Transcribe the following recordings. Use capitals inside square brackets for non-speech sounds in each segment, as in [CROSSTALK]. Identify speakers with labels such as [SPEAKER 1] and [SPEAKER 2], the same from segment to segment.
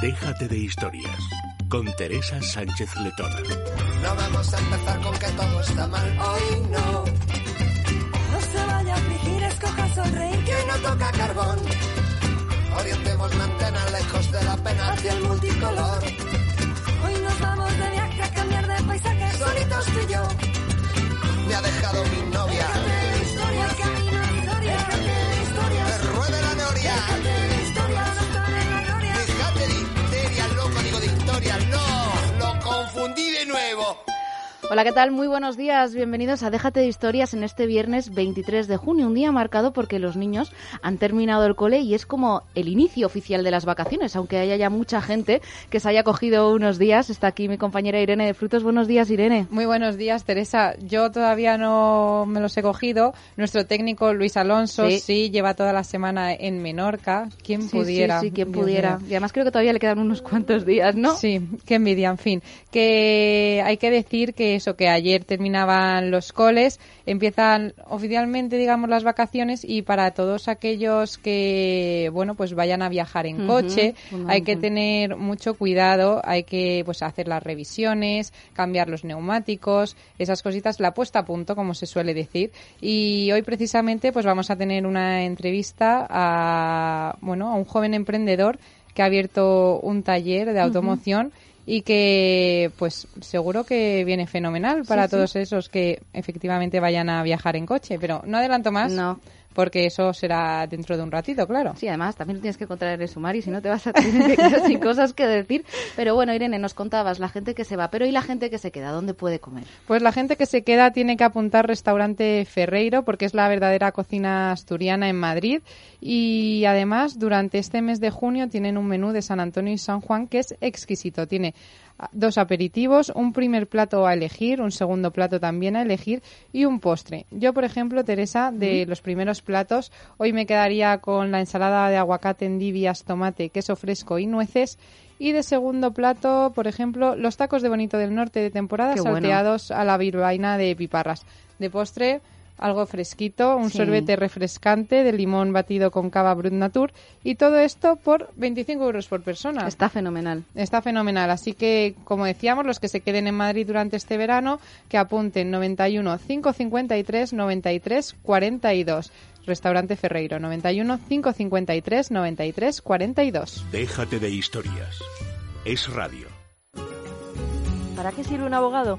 [SPEAKER 1] Déjate de historias. Con Teresa Sánchez Letona.
[SPEAKER 2] No vamos a empezar con que todo está mal. Hoy no.
[SPEAKER 3] No se vaya a afligir, escoja sonreír.
[SPEAKER 2] Que no toca carbón. Orientemos la antena lejos de la pena hacia el multicolor.
[SPEAKER 3] Hoy nos vamos de viaje a cambiar de paisaje.
[SPEAKER 2] Solitos tú y yo. Me ha dejado mi novia.
[SPEAKER 4] Hola, ¿qué tal? Muy buenos días. Bienvenidos a Déjate de Historias en este viernes 23 de junio, un día marcado porque los niños han terminado el cole y es como el inicio oficial de las vacaciones, aunque haya ya mucha gente que se haya cogido unos días. Está aquí mi compañera Irene de Frutos. Buenos días, Irene.
[SPEAKER 5] Muy buenos días, Teresa. Yo todavía no me los he cogido. Nuestro técnico Luis Alonso
[SPEAKER 4] Sí.
[SPEAKER 5] sí, lleva toda la semana en Menorca. ¿Quién
[SPEAKER 4] Sí,
[SPEAKER 5] pudiera?
[SPEAKER 4] Sí, sí, quien pudiera. Y además creo que todavía le quedan unos cuantos días, ¿no?
[SPEAKER 5] Sí, qué envidia, en fin. Que hay que decir que eso, que ayer terminaban los coles, empiezan oficialmente, digamos, las vacaciones y para todos aquellos que, bueno, pues vayan a viajar en coche, hay que tener mucho cuidado, hay que, pues, hacer las revisiones, cambiar los neumáticos, esas cositas, la puesta a punto, como se suele decir. Y hoy precisamente, pues, vamos a tener una entrevista a, bueno, a un joven emprendedor que ha abierto un taller de automoción y que pues seguro que viene fenomenal para
[SPEAKER 4] Sí, sí.
[SPEAKER 5] todos esos que efectivamente vayan a viajar en coche, pero no adelanto más
[SPEAKER 4] No.
[SPEAKER 5] Porque eso será dentro de un ratito, claro.
[SPEAKER 4] Sí, además también tienes que contar en el sumario, si no te vas a tener que quedar sin [LAUGHS] cosas que decir. Pero bueno, Irene, nos contabas la gente que se va, pero ¿y la gente que se queda? ¿Dónde puede comer?
[SPEAKER 5] Pues la gente que se queda tiene que apuntar restaurante Ferreiro porque es la verdadera cocina asturiana en Madrid y además durante este mes de junio tienen un menú de San Antonio y San Juan que es exquisito. Tiene dos aperitivos, un primer plato a elegir, un segundo plato también a elegir y un postre. Yo, por ejemplo, Teresa, de los primeros platos, hoy me quedaría con la ensalada de aguacate, endivias, tomate, queso fresco y nueces. Y de segundo plato, por ejemplo, los tacos de Bonito del Norte de temporada
[SPEAKER 4] Qué bueno.
[SPEAKER 5] salteados a la virbaina de piparras. De postre, algo fresquito, un
[SPEAKER 4] Sí.
[SPEAKER 5] sorbete refrescante de limón batido con cava Brut Natur y todo esto por 25 euros por persona.
[SPEAKER 4] Está fenomenal.
[SPEAKER 5] Está fenomenal. Así que, como decíamos, los que se queden en Madrid durante este verano, que apunten 91 553 93 42. Restaurante Ferreiro, 91 553 93 42.
[SPEAKER 1] Déjate de historias. Es radio.
[SPEAKER 6] ¿Para qué sirve un abogado?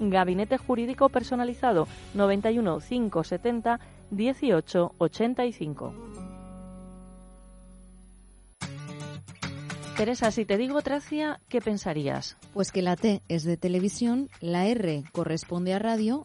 [SPEAKER 6] Gabinete Jurídico Personalizado 91 570 18 85. Teresa, si te digo Tracia, ¿qué pensarías?
[SPEAKER 4] Pues que la T es de televisión, la R corresponde a radio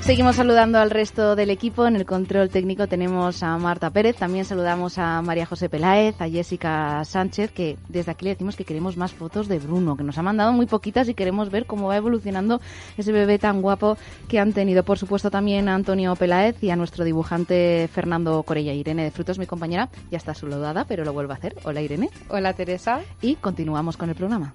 [SPEAKER 4] Seguimos saludando al resto del equipo. En el control técnico tenemos a Marta Pérez, también saludamos a María José Peláez, a Jessica Sánchez, que desde aquí le decimos que queremos más fotos de Bruno, que nos ha mandado muy poquitas y queremos ver cómo va evolucionando ese bebé tan guapo que han tenido. Por supuesto también a Antonio Peláez y a nuestro dibujante Fernando Corella. Irene de Frutos, mi compañera, ya está saludada, pero lo vuelvo a hacer. Hola Irene.
[SPEAKER 5] Hola, Teresa.
[SPEAKER 4] Y continuamos con el programa.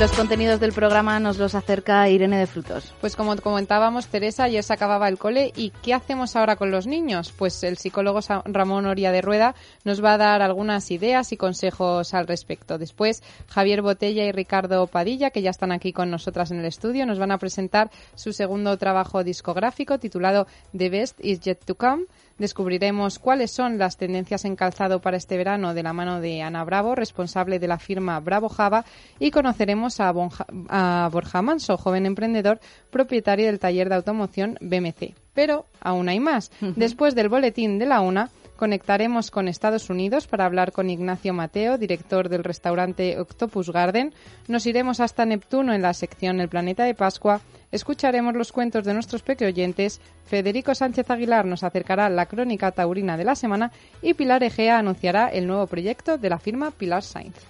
[SPEAKER 4] Los contenidos del programa nos los acerca Irene de Frutos.
[SPEAKER 5] Pues como comentábamos, Teresa, ayer se acababa el cole y ¿qué hacemos ahora con los niños? Pues el psicólogo Ramón Oria de Rueda nos va a dar algunas ideas y consejos al respecto. Después, Javier Botella y Ricardo Padilla, que ya están aquí con nosotras en el estudio, nos van a presentar su segundo trabajo discográfico titulado The Best Is Yet to Come Descubriremos cuáles son las tendencias en calzado para este verano de la mano de Ana Bravo, responsable de la firma Bravo Java, y conoceremos a, Borja Manso, joven emprendedor, propietario del taller de automoción BMC. Pero aún hay más. Después del boletín de la una, Conectaremos con Estados Unidos para hablar con Ignacio Mateo, director del restaurante Octopus Garden. Nos iremos hasta Neptuno en la sección El Planeta de Pascua. Escucharemos los cuentos de nuestros pequeoyentes. Federico Sánchez Aguilar nos acercará la crónica taurina de la semana y Pilar Egea anunciará el nuevo proyecto de la firma Pilar Sainz.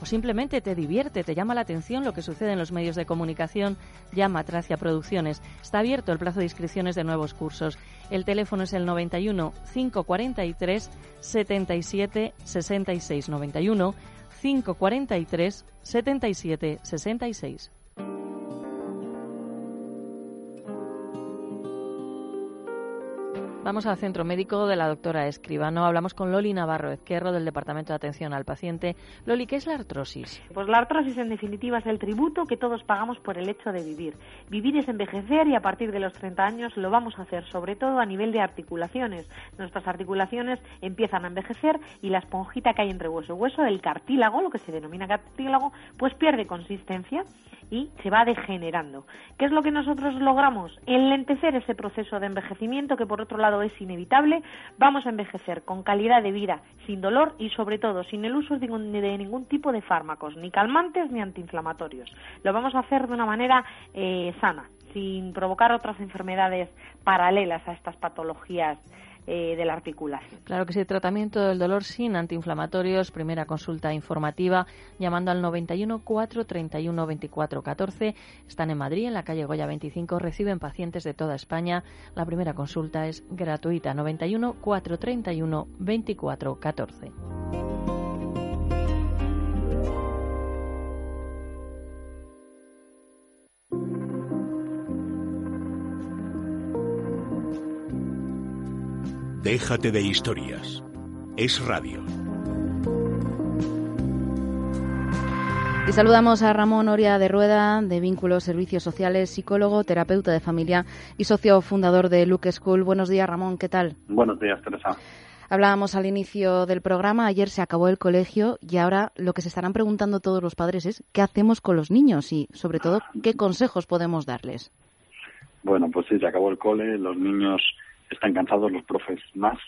[SPEAKER 6] o simplemente te divierte, te llama la atención lo que sucede en los medios de comunicación, llama a Tracia Producciones. Está abierto el plazo de inscripciones de nuevos cursos. El teléfono es el 91 543 77 66 91 543 77 66. Vamos al centro médico de la doctora Escribano. Hablamos con Loli Navarro Ezquerro del Departamento de Atención al Paciente. Loli, ¿qué es la artrosis?
[SPEAKER 7] Pues la artrosis en definitiva es el tributo que todos pagamos por el hecho de vivir. Vivir es envejecer y a partir de los 30 años lo vamos a hacer sobre todo a nivel de articulaciones. Nuestras articulaciones empiezan a envejecer y la esponjita que hay entre hueso y hueso, el cartílago, lo que se denomina cartílago, pues pierde consistencia y se va degenerando. ¿Qué es lo que nosotros logramos? Enlentecer ese proceso de envejecimiento que por otro lado es inevitable. Vamos a envejecer con calidad de vida, sin dolor y sobre todo sin el uso de ningún, tipo de fármacos, ni calmantes ni antiinflamatorios. Lo vamos a hacer de una manera eh, sana, sin provocar otras enfermedades paralelas a estas patologías eh, de la articulación.
[SPEAKER 6] Claro que sí, tratamiento del dolor sin antiinflamatorios, primera consulta informativa llamando al 91 431 24 14. Están en Madrid, en la calle Goya 25, reciben pacientes de toda España. La primera consulta es gratuita, 91 431 24 14.
[SPEAKER 1] Déjate de historias. Es radio.
[SPEAKER 4] Y saludamos a Ramón Oria de Rueda, de Vínculos Servicios Sociales, psicólogo, terapeuta de familia y socio fundador de Luke School. Buenos días, Ramón, ¿qué tal?
[SPEAKER 8] Buenos días, Teresa.
[SPEAKER 4] Hablábamos al inicio del programa, ayer se acabó el colegio y ahora lo que se estarán preguntando todos los padres es qué hacemos con los niños y, sobre todo, qué consejos podemos darles.
[SPEAKER 8] Bueno, pues sí, se acabó el cole, los niños están cansados los profes más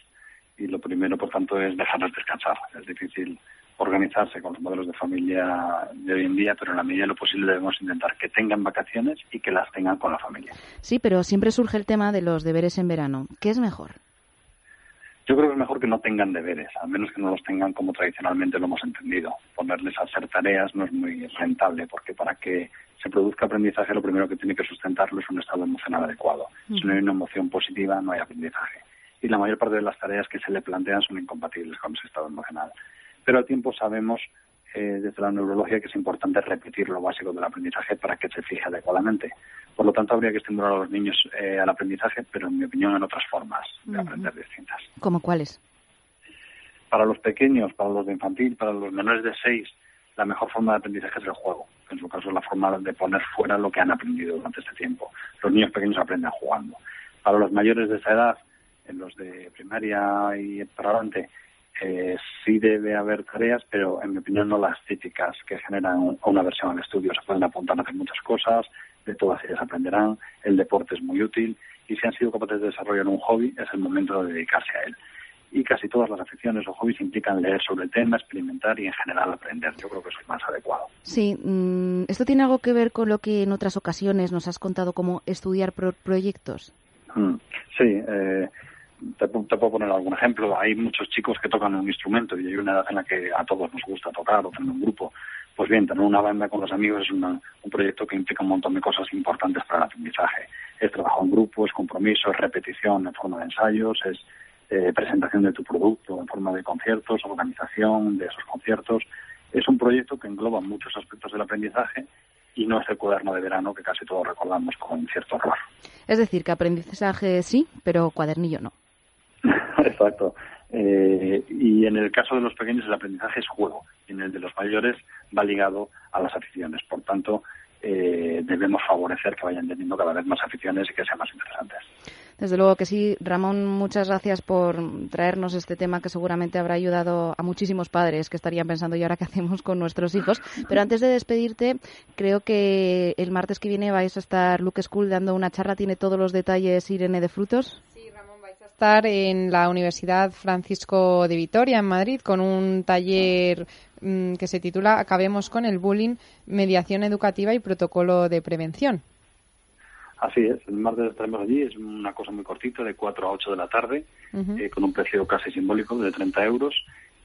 [SPEAKER 8] y lo primero, por tanto, es dejarlos descansar. Es difícil organizarse con los modelos de familia de hoy en día, pero en la medida de lo posible debemos intentar que tengan vacaciones y que las tengan con la familia.
[SPEAKER 4] Sí, pero siempre surge el tema de los deberes en verano. ¿Qué es mejor?
[SPEAKER 8] Yo creo que es mejor que no tengan deberes, al menos que no los tengan como tradicionalmente lo hemos entendido. Ponerles a hacer tareas no es muy rentable, porque para que se produzca aprendizaje lo primero que tiene que sustentarlo es un estado emocional adecuado. Si no hay una emoción positiva, no hay aprendizaje. Y la mayor parte de las tareas que se le plantean son incompatibles con ese estado emocional. Pero al tiempo sabemos eh, desde la neurología que es importante repetir lo básico del aprendizaje para que se fije adecuadamente. Por lo tanto, habría que estimular a los niños eh, al aprendizaje, pero en mi opinión en otras formas de aprender distintas.
[SPEAKER 4] ¿Cómo cuáles?
[SPEAKER 8] Para los pequeños, para los de infantil, para los menores de seis, la mejor forma de aprendizaje es el juego. En su caso, es la forma de poner fuera lo que han aprendido durante este tiempo. Los niños pequeños aprenden jugando. Para los mayores de esa edad, en los de primaria y para adelante, eh, sí debe haber tareas, pero en mi opinión no las típicas que generan una versión al estudio. Se pueden apuntar a hacer muchas cosas, de todas ellas aprenderán, el deporte es muy útil y si han sido capaces de desarrollar un hobby es el momento de dedicarse a él. Y casi todas las aficiones o hobbies implican leer sobre el tema, experimentar y en general aprender. Yo creo que eso es más adecuado.
[SPEAKER 4] Sí, mm, ¿esto tiene algo que ver con lo que en otras ocasiones nos has contado como estudiar proyectos?
[SPEAKER 8] Mm, sí, eh, te, puedo poner algún ejemplo. Hay muchos chicos que tocan un instrumento y hay una edad en la que a todos nos gusta tocar o tener un grupo. Pues bien, tener una banda con los amigos es un proyecto que implica un montón de cosas importantes para el aprendizaje. Es trabajo en grupo, es compromiso, es repetición en forma de ensayos, es eh, presentación de tu producto en forma de conciertos, organización de esos conciertos. Es un proyecto que engloba muchos aspectos del aprendizaje y no es el cuaderno de verano que casi todos recordamos con cierto horror.
[SPEAKER 4] Es decir, que aprendizaje sí, pero cuadernillo no. [LAUGHS]
[SPEAKER 8] Exacto. Eh, y en el caso de los pequeños el aprendizaje es juego, en el de los mayores va ligado a las aficiones. Por tanto, eh, debemos favorecer que vayan teniendo cada vez más aficiones y que sean más interesantes.
[SPEAKER 4] Desde luego que sí. Ramón, muchas gracias por traernos este tema que seguramente habrá ayudado a muchísimos padres que estarían pensando, ¿y ahora qué hacemos con nuestros hijos? Pero antes de despedirte, creo que el martes que viene vais a estar Luke School dando una charla. ¿Tiene todos los detalles Irene de Frutos?
[SPEAKER 5] Estar en la Universidad Francisco de Vitoria, en Madrid, con un taller mm, que se titula Acabemos con el bullying, mediación educativa y protocolo de prevención.
[SPEAKER 8] Así es, el martes estaremos allí, es una cosa muy cortita, de 4 a 8 de la tarde, eh, con un precio casi simbólico de 30 euros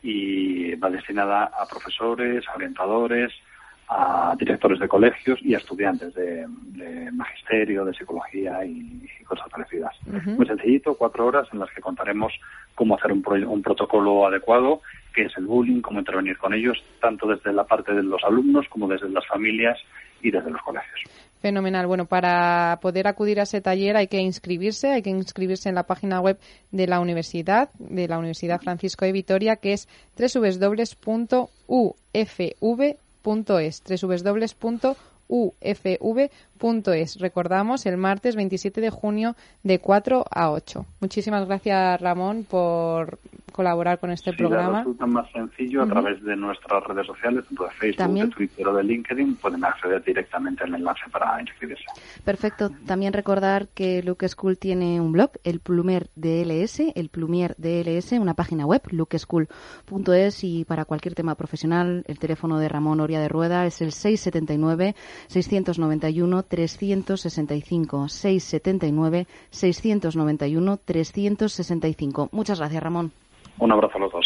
[SPEAKER 8] y va destinada a profesores, a orientadores, a directores de colegios y a estudiantes de, magisterio, de psicología y, cosas parecidas. Muy sencillito, cuatro horas en las que contaremos cómo hacer un, un protocolo adecuado, qué es el bullying, cómo intervenir con ellos, tanto desde la parte de los alumnos como desde las familias y desde los colegios.
[SPEAKER 5] Fenomenal. Bueno, para poder acudir a ese taller hay que inscribirse, hay que inscribirse en la página web de la universidad, de la Universidad Francisco de Vitoria, que es www.ufv ufv.es, www.ufv.es. Recordamos el martes 27 de junio de 4 a 8. Muchísimas gracias, Ramón, por colaborar con este programa.
[SPEAKER 8] resulta más sencillo a través de nuestras redes sociales, tanto de Facebook, de Twitter o de LinkedIn, pueden acceder directamente al enlace para inscribirse.
[SPEAKER 4] Perfecto. También recordar que Luke School tiene un blog, el Plumer DLS, el Plumier DLS, una página web, lukeschool.es y para cualquier tema profesional, el teléfono de Ramón Oria de Rueda es el 679 691 365 679 691 365. Muchas gracias, Ramón.
[SPEAKER 8] Un abrazo a los dos.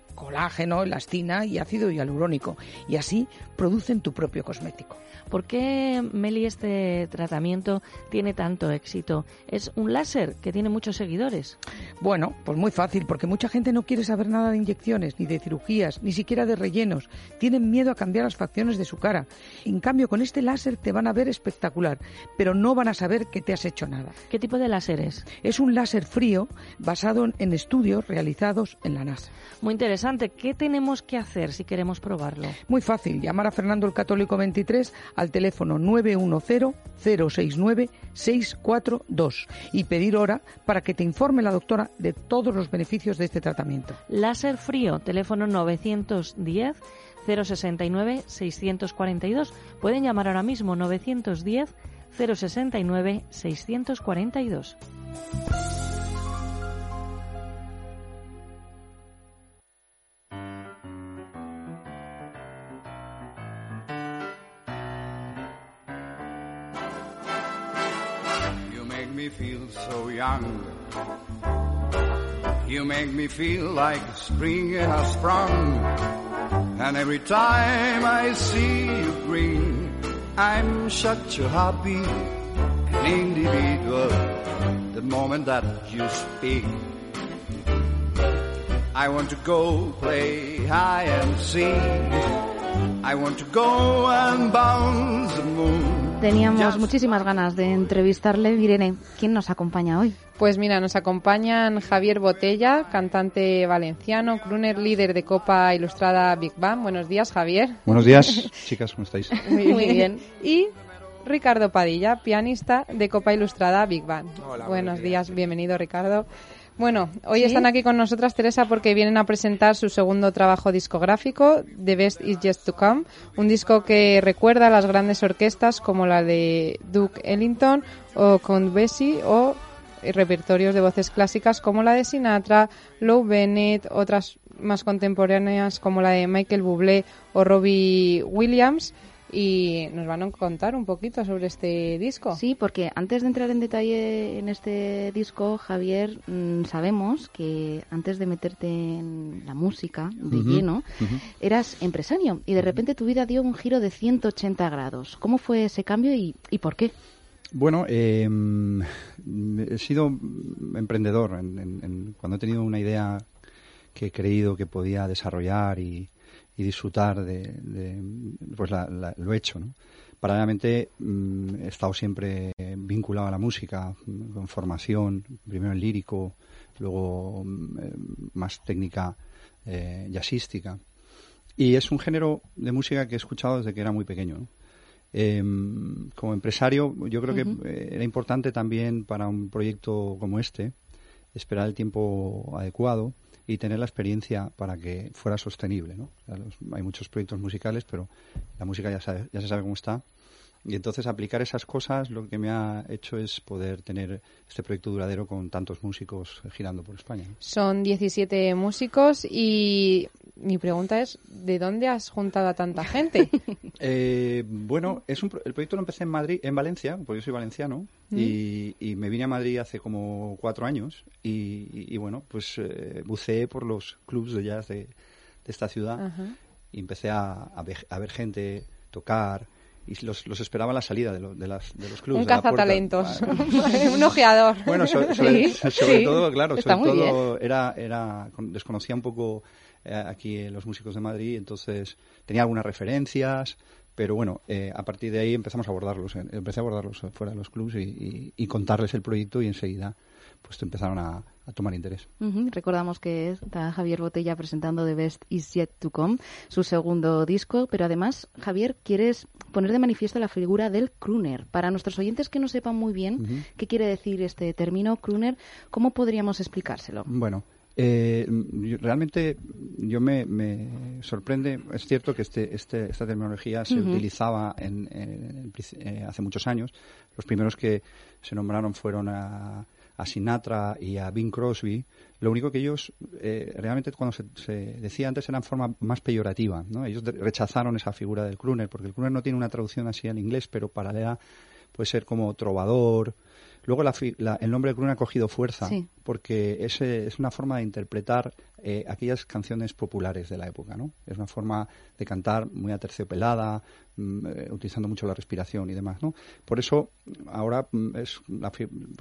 [SPEAKER 9] colágeno, elastina y ácido hialurónico, y así producen tu propio cosmético.
[SPEAKER 6] ¿Por qué, Meli, este tratamiento tiene tanto éxito? ¿Es un láser que tiene muchos seguidores?
[SPEAKER 9] Bueno, pues muy fácil, porque mucha gente no quiere saber nada de inyecciones, ni de cirugías, ni siquiera de rellenos. Tienen miedo a cambiar las facciones de su cara. En cambio, con este láser te van a ver espectacular, pero no van a saber que te has hecho nada.
[SPEAKER 6] ¿Qué tipo de láser es?
[SPEAKER 9] Es un láser frío basado en estudios realizados en la NASA.
[SPEAKER 6] Muy interesante. ¿Qué tenemos que hacer si queremos probarlo?
[SPEAKER 9] Muy fácil. Llamar a Fernando el Católico 23 al teléfono 910-069-642 y pedir hora para que te informe la doctora de todos los beneficios de este tratamiento.
[SPEAKER 6] Láser frío, teléfono 910 069 642. Pueden llamar ahora mismo 910 069 642.
[SPEAKER 10] Me feel so young. You make me feel like spring has sprung. And every time I see you grin, I'm such a happy individual. The moment that you speak, I want to go play high and seek. I want to go and bounce the moon.
[SPEAKER 4] Teníamos muchísimas ganas de entrevistarle. Irene, ¿quién nos acompaña hoy?
[SPEAKER 5] Pues mira, nos acompañan Javier Botella, cantante valenciano, crooner líder de Copa Ilustrada Big Bang. Buenos días, Javier.
[SPEAKER 11] Buenos días, [LAUGHS] chicas, ¿cómo estáis?
[SPEAKER 5] Muy, bien. Y Ricardo Padilla, pianista de Copa Ilustrada Big Bang.
[SPEAKER 11] Hola,
[SPEAKER 5] buenos
[SPEAKER 11] días.
[SPEAKER 5] días, bienvenido, Ricardo. Bueno, hoy
[SPEAKER 4] ¿Sí?
[SPEAKER 5] están aquí con nosotras, Teresa, porque vienen a presentar su segundo trabajo discográfico, The Best Is Just to Come, un disco que recuerda a las grandes orquestas como la de Duke Ellington o Count Basie o repertorios de voces clásicas como la de Sinatra, Lou Bennett, otras más contemporáneas como la de Michael Bublé o Robbie Williams. Y nos van a contar un poquito sobre este disco.
[SPEAKER 4] Sí, porque antes de entrar en detalle en este disco, Javier, mm, sabemos que antes de meterte en la música de
[SPEAKER 11] Ujú,
[SPEAKER 4] lleno,
[SPEAKER 11] ujú.
[SPEAKER 4] eras empresario y de repente tu vida dio un giro de 180 grados. ¿Cómo fue ese cambio y, y por qué?
[SPEAKER 11] Bueno, eh, he sido emprendedor en- en- en- cuando he tenido una idea que he creído que podía desarrollar y, y disfrutar de, de, pues la- la- lo he hecho, ¿no? Paralelamente mm, he estado siempre vinculado a la música, mm, con formación, primero en lírico, luego mm, eh, más técnica eh, jazzística. Y es un género de música que he escuchado desde que era muy pequeño. ¿no? Eh, como empresario, yo creo que eh, era importante también para un proyecto como este esperar el tiempo adecuado y tener la experiencia para que fuera sostenible. ¿no? Hay muchos proyectos musicales, pero la música ya, sabe- ya se sabe cómo está. Y entonces aplicar esas cosas lo que me ha hecho es poder tener este proyecto duradero con tantos músicos girando por España. ¿no?
[SPEAKER 5] Son 17 músicos y mi pregunta es, ¿de dónde has juntado a tanta gente? [LAUGHS]
[SPEAKER 11] Eh, bueno, es un, el proyecto lo empecé en Madrid, en Valencia, porque yo soy valenciano,
[SPEAKER 5] Mm.
[SPEAKER 11] y, y me vine a Madrid hace como cuatro años, y, y- y bueno, pues eh, buceé por los clubs de jazz de, de esta ciudad,
[SPEAKER 5] Ajá.
[SPEAKER 11] y empecé a, a a ver gente tocar, y los, los esperaba a la salida de, lo- de, las, de los clubs.
[SPEAKER 5] Un cazatalentos, [LAUGHS] un ojeador.
[SPEAKER 11] bueno, so- sobre,
[SPEAKER 5] Sí, [LAUGHS]
[SPEAKER 11] sobre
[SPEAKER 5] sí.
[SPEAKER 11] todo, claro,
[SPEAKER 5] Está
[SPEAKER 11] sobre
[SPEAKER 5] bien.
[SPEAKER 11] todo era, era, con- desconocía un poco eh, aquí eh, los músicos de Madrid, entonces tenía algunas referencias, pero bueno, eh, a partir de ahí empezamos a abordarlos, eh, empecé a abordarlos fuera de los clubs y, y- y contarles el proyecto y enseguida pues empezaron a, a tomar interés.
[SPEAKER 4] Recordamos que está Javier Botella presentando The Best Is Yet to Come, su segundo disco, pero además, Javier, quieres poner de manifiesto la figura del crooner. Para nuestros oyentes que no sepan muy bien qué quiere decir este término crooner, ¿cómo podríamos explicárselo?
[SPEAKER 11] Bueno, eh, realmente yo me, me sorprende, es cierto que este, este, esta terminología se utilizaba en, eh, hace muchos años. Los primeros que se nombraron fueron a, a Sinatra y a Bing Crosby. Lo único que ellos eh, realmente cuando se, se decía antes era en forma más peyorativa. ¿no? Ellos rechazaron esa figura del crooner porque el crooner no tiene una traducción así al inglés, pero paralela puede ser como trovador. Luego la la- el nombre de ha cogido fuerza
[SPEAKER 4] Sí.
[SPEAKER 11] porque es, es una forma de interpretar eh, aquellas canciones populares de la época, ¿no? Es una forma de cantar muy aterciopelada, mm, eh, utilizando mucho la respiración y demás, ¿no? Por eso ahora mm, es la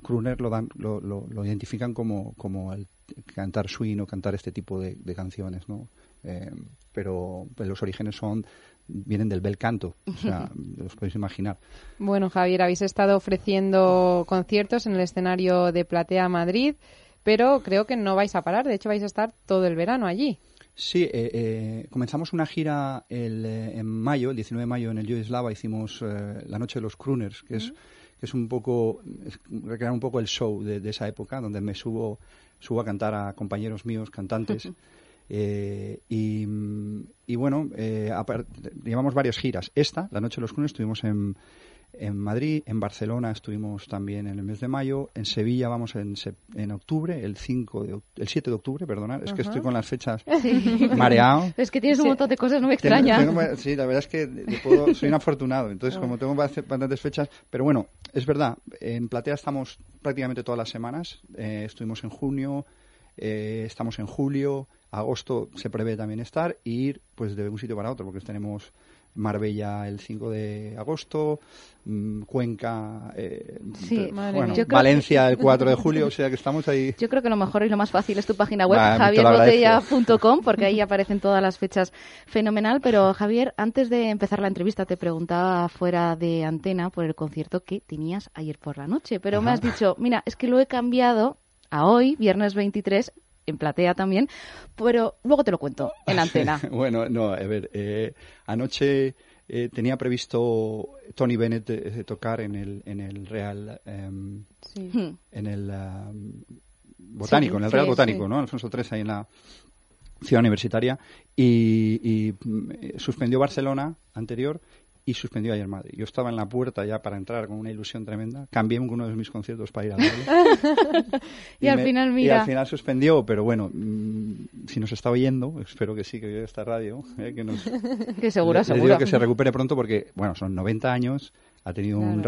[SPEAKER 11] crooner lo, dan, lo, lo- lo identifican como, como el cantar swing o cantar este tipo de, de canciones, ¿no? Eh, pero pues, los orígenes son vienen del bel canto, o sea, [LAUGHS] los podéis imaginar.
[SPEAKER 5] Bueno, Javier, habéis estado ofreciendo conciertos en el escenario de Platea Madrid, pero creo que no vais a parar. De hecho, vais a estar todo el verano allí.
[SPEAKER 11] Sí, eh, eh, comenzamos una gira el, eh, en mayo, el 19 de mayo, en el Yugoslava. Hicimos eh, la Noche de los Crooners, que es, que es un poco, es recrear un poco el show de, de esa época, donde me subo, subo a cantar a compañeros míos, cantantes. [LAUGHS] Eh, y, y bueno, eh, llevamos varias giras. Esta, La Noche de los Crunes, estuvimos en, en Madrid, en Barcelona estuvimos también en el mes de mayo, en Sevilla vamos en, en octubre, el 5 de, el 7 de octubre, perdonad, es que estoy con las fechas [LAUGHS]
[SPEAKER 4] Sí.
[SPEAKER 11] mareado.
[SPEAKER 4] Es que tienes un montón de cosas, no me extraña.
[SPEAKER 11] tengo- sí, la verdad es que puedo- soy un [LAUGHS] afortunado. Entonces, como tengo bast- bastantes fechas, pero bueno, es verdad, en Platea estamos prácticamente todas las semanas. Eh, estuvimos en junio, eh, estamos en julio, agosto se prevé también estar y ir pues de un sitio para otro, porque tenemos Marbella el 5 de agosto, mm, Cuenca, eh,
[SPEAKER 4] Sí,
[SPEAKER 11] bueno, Valencia
[SPEAKER 4] que-
[SPEAKER 11] el 4 de julio, o sea que estamos ahí.
[SPEAKER 4] Yo creo que lo mejor y lo más fácil es tu página web,
[SPEAKER 11] agradezco.
[SPEAKER 4] javierbotella.com, porque ahí aparecen todas las fechas fenomenal. Pero Javier, antes de empezar la entrevista, te preguntaba fuera de antena por el concierto que tenías ayer por la noche. Pero me has dicho, mira, es que lo he cambiado a hoy, viernes 23, en platea también, pero luego te lo cuento en [LAUGHS] antena.
[SPEAKER 11] bueno, no, a ver, eh, anoche eh, tenía previsto Tony Bennett eh, tocar en el, en el Real, em,
[SPEAKER 4] Sí.
[SPEAKER 11] en el em, Botánico,
[SPEAKER 4] Sí,
[SPEAKER 11] en el Real
[SPEAKER 4] sí,
[SPEAKER 11] Botánico,
[SPEAKER 4] sí.
[SPEAKER 11] ¿no? Alfonso III ahí en la ciudad universitaria y, y, mm, eh, suspendió Barcelona anterior y suspendió ayer Madrid. Yo estaba en la puerta ya para entrar con una ilusión tremenda. Cambié uno de mis conciertos para ir a verlo. [LAUGHS]
[SPEAKER 4] Y al final, mira.
[SPEAKER 11] Y al final suspendió, pero bueno, mm, si nos está oyendo, espero que sí, que oye esta radio, eh, que nos...
[SPEAKER 4] Que seguro,
[SPEAKER 11] le- le
[SPEAKER 4] seguro.
[SPEAKER 11] digo que se recupere pronto porque, bueno, son 90 años, ha tenido un
[SPEAKER 5] Claro.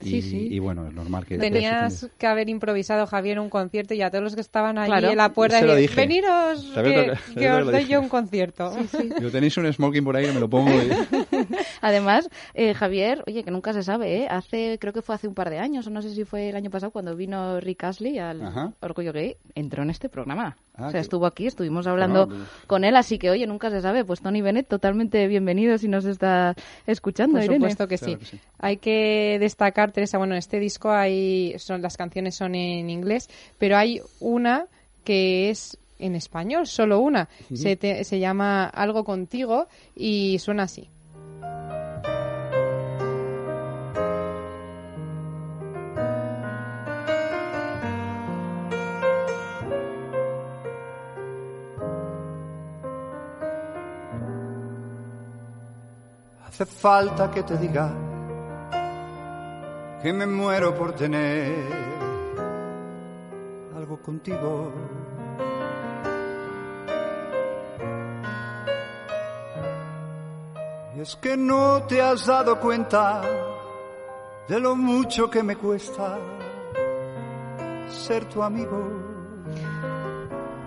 [SPEAKER 11] Y,
[SPEAKER 5] Sí, sí.
[SPEAKER 11] y bueno, es normal que...
[SPEAKER 5] Tenías que haber improvisado, Javier, un concierto y a todos los que estaban allí
[SPEAKER 4] Claro.
[SPEAKER 5] en la puerta
[SPEAKER 11] Se lo
[SPEAKER 5] decir,
[SPEAKER 11] dije.
[SPEAKER 5] veniros,
[SPEAKER 11] ¿Sabes
[SPEAKER 5] que, [LAUGHS] os doy yo un concierto.
[SPEAKER 11] Yo [LAUGHS] tenéis un smoking por ahí, me lo pongo y... [LAUGHS]
[SPEAKER 4] Además, eh, Javier, oye, que nunca se sabe, ¿eh? Hace, creo que fue hace un par de años, o no sé si fue el año pasado, cuando vino Rick Astley al
[SPEAKER 11] Ajá.
[SPEAKER 4] Orgullo Gay, entró en este programa.
[SPEAKER 11] Ah,
[SPEAKER 4] o sea,
[SPEAKER 11] qué-
[SPEAKER 4] estuvo aquí, estuvimos hablando
[SPEAKER 11] Bueno,
[SPEAKER 4] con él, así que, oye, nunca se sabe. Pues Tony Bennett, totalmente bienvenido si nos está escuchando,
[SPEAKER 5] Por
[SPEAKER 4] Irene.
[SPEAKER 5] supuesto que sí.
[SPEAKER 11] Claro que sí.
[SPEAKER 5] Hay que destacar, Teresa, bueno, en este disco hay, son, las canciones son en inglés, pero hay una que es en español, solo una. Se, te- se llama Algo contigo y suena así.
[SPEAKER 10] Hace falta que te diga que me muero por tener algo contigo. Y es que no te has dado cuenta de lo mucho que me cuesta ser tu amigo.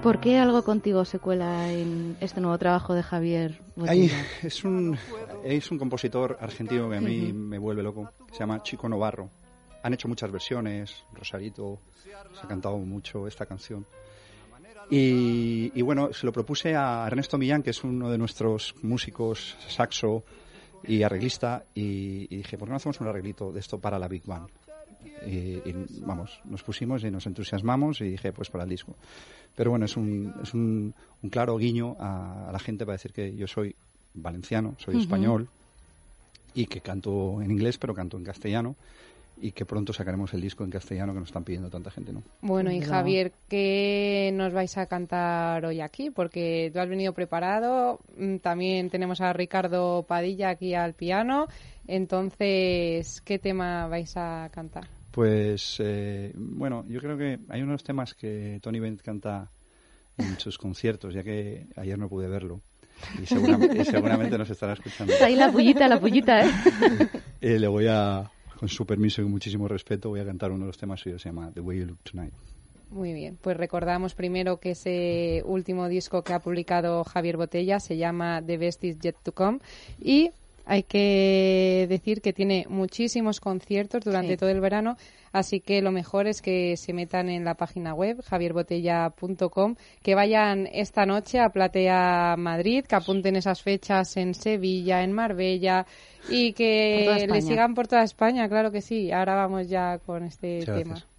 [SPEAKER 4] ¿Por qué algo contigo se cuela en este nuevo trabajo de Javier? Botella?
[SPEAKER 11] es un, es un compositor argentino que a mí me vuelve loco. Se llama Chico Novarro. Han hecho muchas versiones. Rosarito se ha cantado mucho esta canción. Y, y bueno, se lo propuse a Ernesto Millán, que es uno de nuestros músicos saxo y arreglista, y, y dije, ¿por qué no hacemos un arreglito de esto para la Big Band? Y, y, vamos, nos pusimos y nos entusiasmamos y dije, pues para el disco. Pero bueno, es un, es un, un claro guiño a, a la gente para decir que yo soy valenciano, soy español y que canto en inglés, pero canto en castellano y que pronto sacaremos el disco en castellano que nos están pidiendo tanta gente, ¿no?
[SPEAKER 5] Bueno, y. Javier, ¿qué nos vais a cantar hoy aquí? Porque tú has venido preparado, mm, también tenemos a Ricardo Padilla aquí al piano, entonces, ¿qué tema vais a cantar?
[SPEAKER 11] Pues eh, bueno, yo creo que hay unos temas que Tony Bennett canta en sus conciertos, ya que ayer no pude verlo. Y seguramente, y seguramente nos estará escuchando.
[SPEAKER 4] Ahí la pullita, la pullita, ¿eh? [LAUGHS]
[SPEAKER 11] Eh, le voy a, con su permiso y muchísimo respeto, voy a cantar uno de los temas suyos, se llama The Way You Look Tonight.
[SPEAKER 5] Muy bien, pues recordamos primero que ese último disco que ha publicado Javier Botella se llama The Best Is Yet to Come y hay que decir que tiene muchísimos conciertos durante
[SPEAKER 4] Sí.
[SPEAKER 5] todo el verano, así que lo mejor es que se metan en la página web javierbotella.com, que vayan esta noche a Platea Madrid, que apunten esas fechas en Sevilla, en Marbella y que le sigan por toda España, claro que sí. Ahora vamos ya con este
[SPEAKER 11] Muchas
[SPEAKER 5] tema.
[SPEAKER 11] gracias.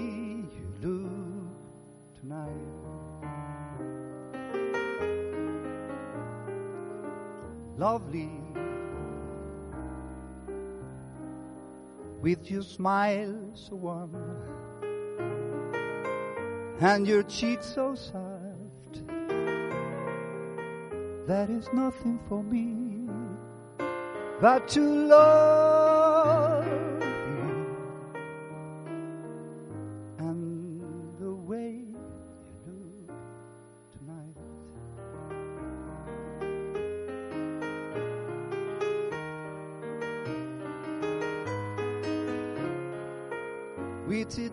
[SPEAKER 10] Lovely. With your smile so warm and your cheek so soft, there is nothing for me but to love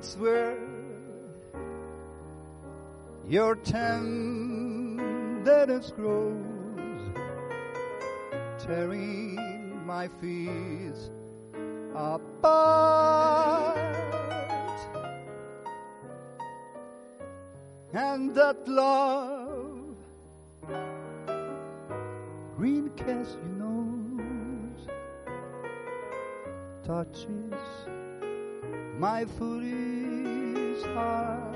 [SPEAKER 10] Its word, your tenderness grows, tearing my fears apart. And that love, green cast your nose, touches my foolish heart.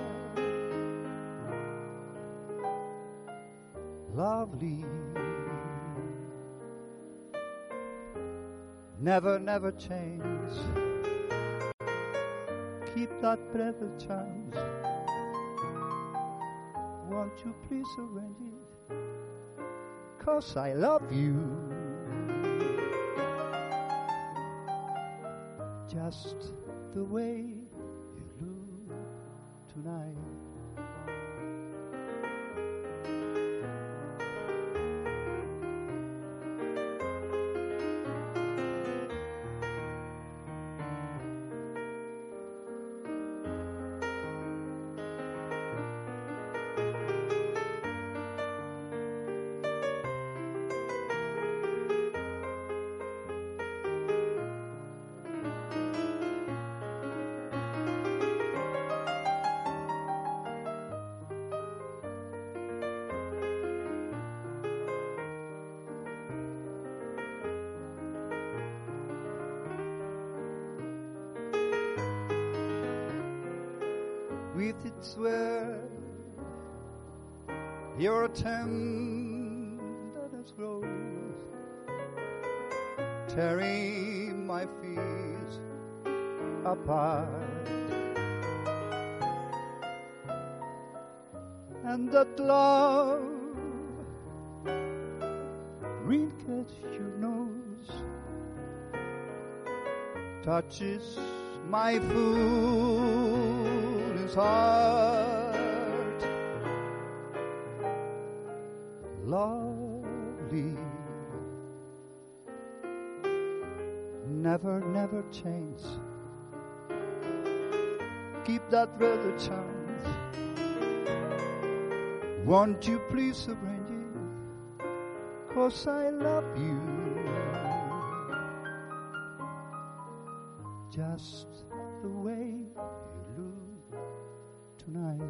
[SPEAKER 10] Lovely, never, never change. Keep that present chance. Won't you please arrange it? Cause I love you. Just the way touches my foolish heart. Lovely, never, never change. Keep that rather chance. Won't you please arrange it? Cause I love you. Just the way you look tonight.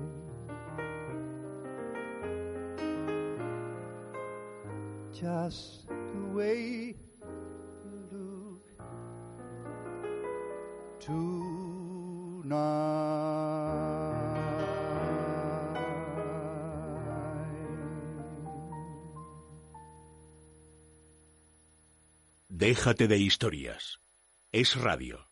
[SPEAKER 10] Just the way you look tonight.
[SPEAKER 1] Déjate de historias. Es radio.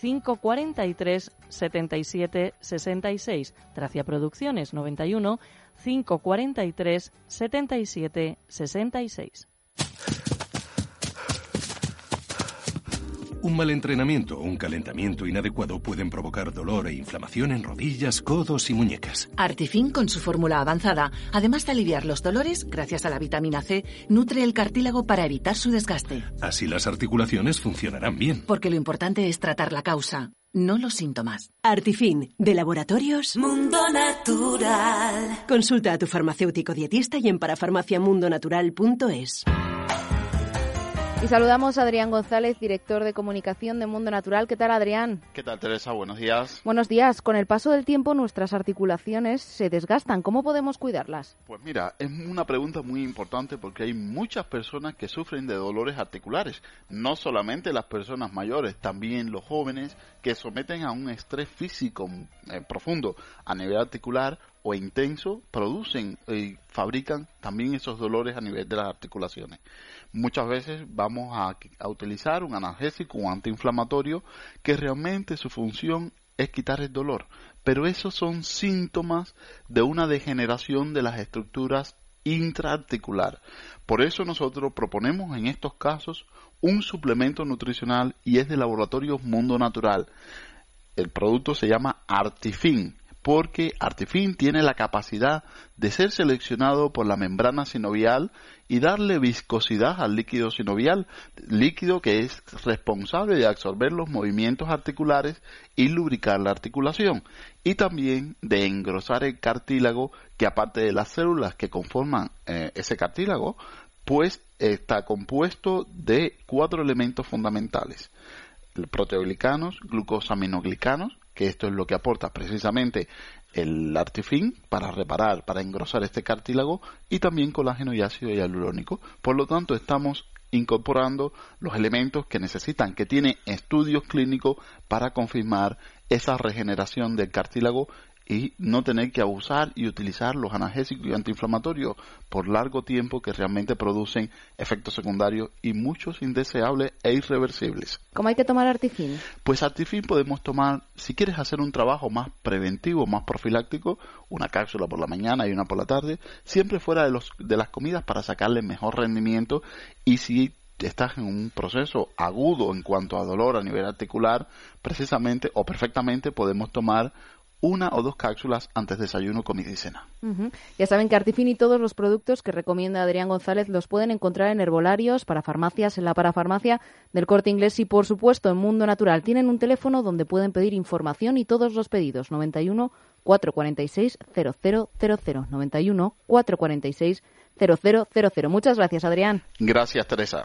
[SPEAKER 6] 543 77 66. Tracia Producciones 91 543 77 66.
[SPEAKER 1] Un mal entrenamiento o un calentamiento inadecuado pueden provocar dolor e inflamación en rodillas, codos y muñecas.
[SPEAKER 12] Artifin, con su fórmula avanzada, además de aliviar los dolores, gracias a la vitamina C, nutre el cartílago para evitar su desgaste.
[SPEAKER 1] Así las articulaciones funcionarán bien.
[SPEAKER 12] Porque lo importante es tratar la causa, no los síntomas.
[SPEAKER 13] Artifin, de Laboratorios
[SPEAKER 3] Mundo Natural.
[SPEAKER 13] Consulta a tu farmacéutico dietista y en parafarmaciamundonatural.es.
[SPEAKER 4] Y saludamos a Adrián González, director de comunicación de Mundo Natural. ¿Qué tal, Adrián?
[SPEAKER 14] ¿Qué tal, Teresa? Buenos días.
[SPEAKER 4] Buenos días. Con el paso del tiempo, nuestras articulaciones se desgastan. ¿Cómo podemos cuidarlas?
[SPEAKER 14] Pues mira, es una pregunta muy importante porque hay muchas personas que sufren de dolores articulares. No solamente las personas mayores, también los jóvenes que someten a un estrés físico eh, profundo a nivel articular o intenso, producen y fabrican también esos dolores a nivel de las articulaciones muchas veces vamos a, utilizar un analgésico, un antiinflamatorio, que realmente su función es quitar el dolor. Pero esos son síntomas de una degeneración de las estructuras intraarticular. Por eso nosotros proponemos en estos casos un suplemento nutricional y es de laboratorio Mundo Natural. El producto se llama Artifin porque Artifin tiene la capacidad de ser seleccionado por la membrana sinovial y darle viscosidad al líquido sinovial, líquido que es responsable de absorber los movimientos articulares y lubricar la articulación, y también de engrosar el cartílago, que aparte de las células que conforman eh, ese cartílago, pues está compuesto de cuatro elementos fundamentales proteoglicanos, glucosaminoglicanos, que esto es lo que aporta precisamente el artifin para reparar, para engrosar este cartílago y también colágeno y ácido hialurónico. Por lo tanto, estamos incorporando los elementos que necesitan, que tiene estudios clínicos para confirmar esa regeneración del cartílago y no tener que abusar y utilizar los analgésicos y antiinflamatorios por largo tiempo que realmente producen efectos secundarios y muchos indeseables e irreversibles.
[SPEAKER 4] ¿Cómo hay que tomar Artifin?
[SPEAKER 14] Pues Artifin podemos tomar, si quieres hacer un trabajo más preventivo, más profiláctico, una cápsula por la mañana y una por la tarde, siempre fuera de, los, de las comidas para sacarle mejor rendimiento y si estás en un proceso agudo en cuanto a dolor a nivel articular, precisamente o perfectamente podemos tomar una o dos cápsulas antes de desayuno, comida y cena.
[SPEAKER 4] Ya saben que Artifin y todos los productos que recomienda Adrián González los pueden encontrar en herbolarios, para farmacias, en la parafarmacia del corte inglés y, por supuesto, en Mundo Natural. Tienen un teléfono donde pueden pedir información y todos los pedidos. 91 446 0000. 91 446 0000. Muchas gracias, Adrián.
[SPEAKER 14] Gracias, Teresa.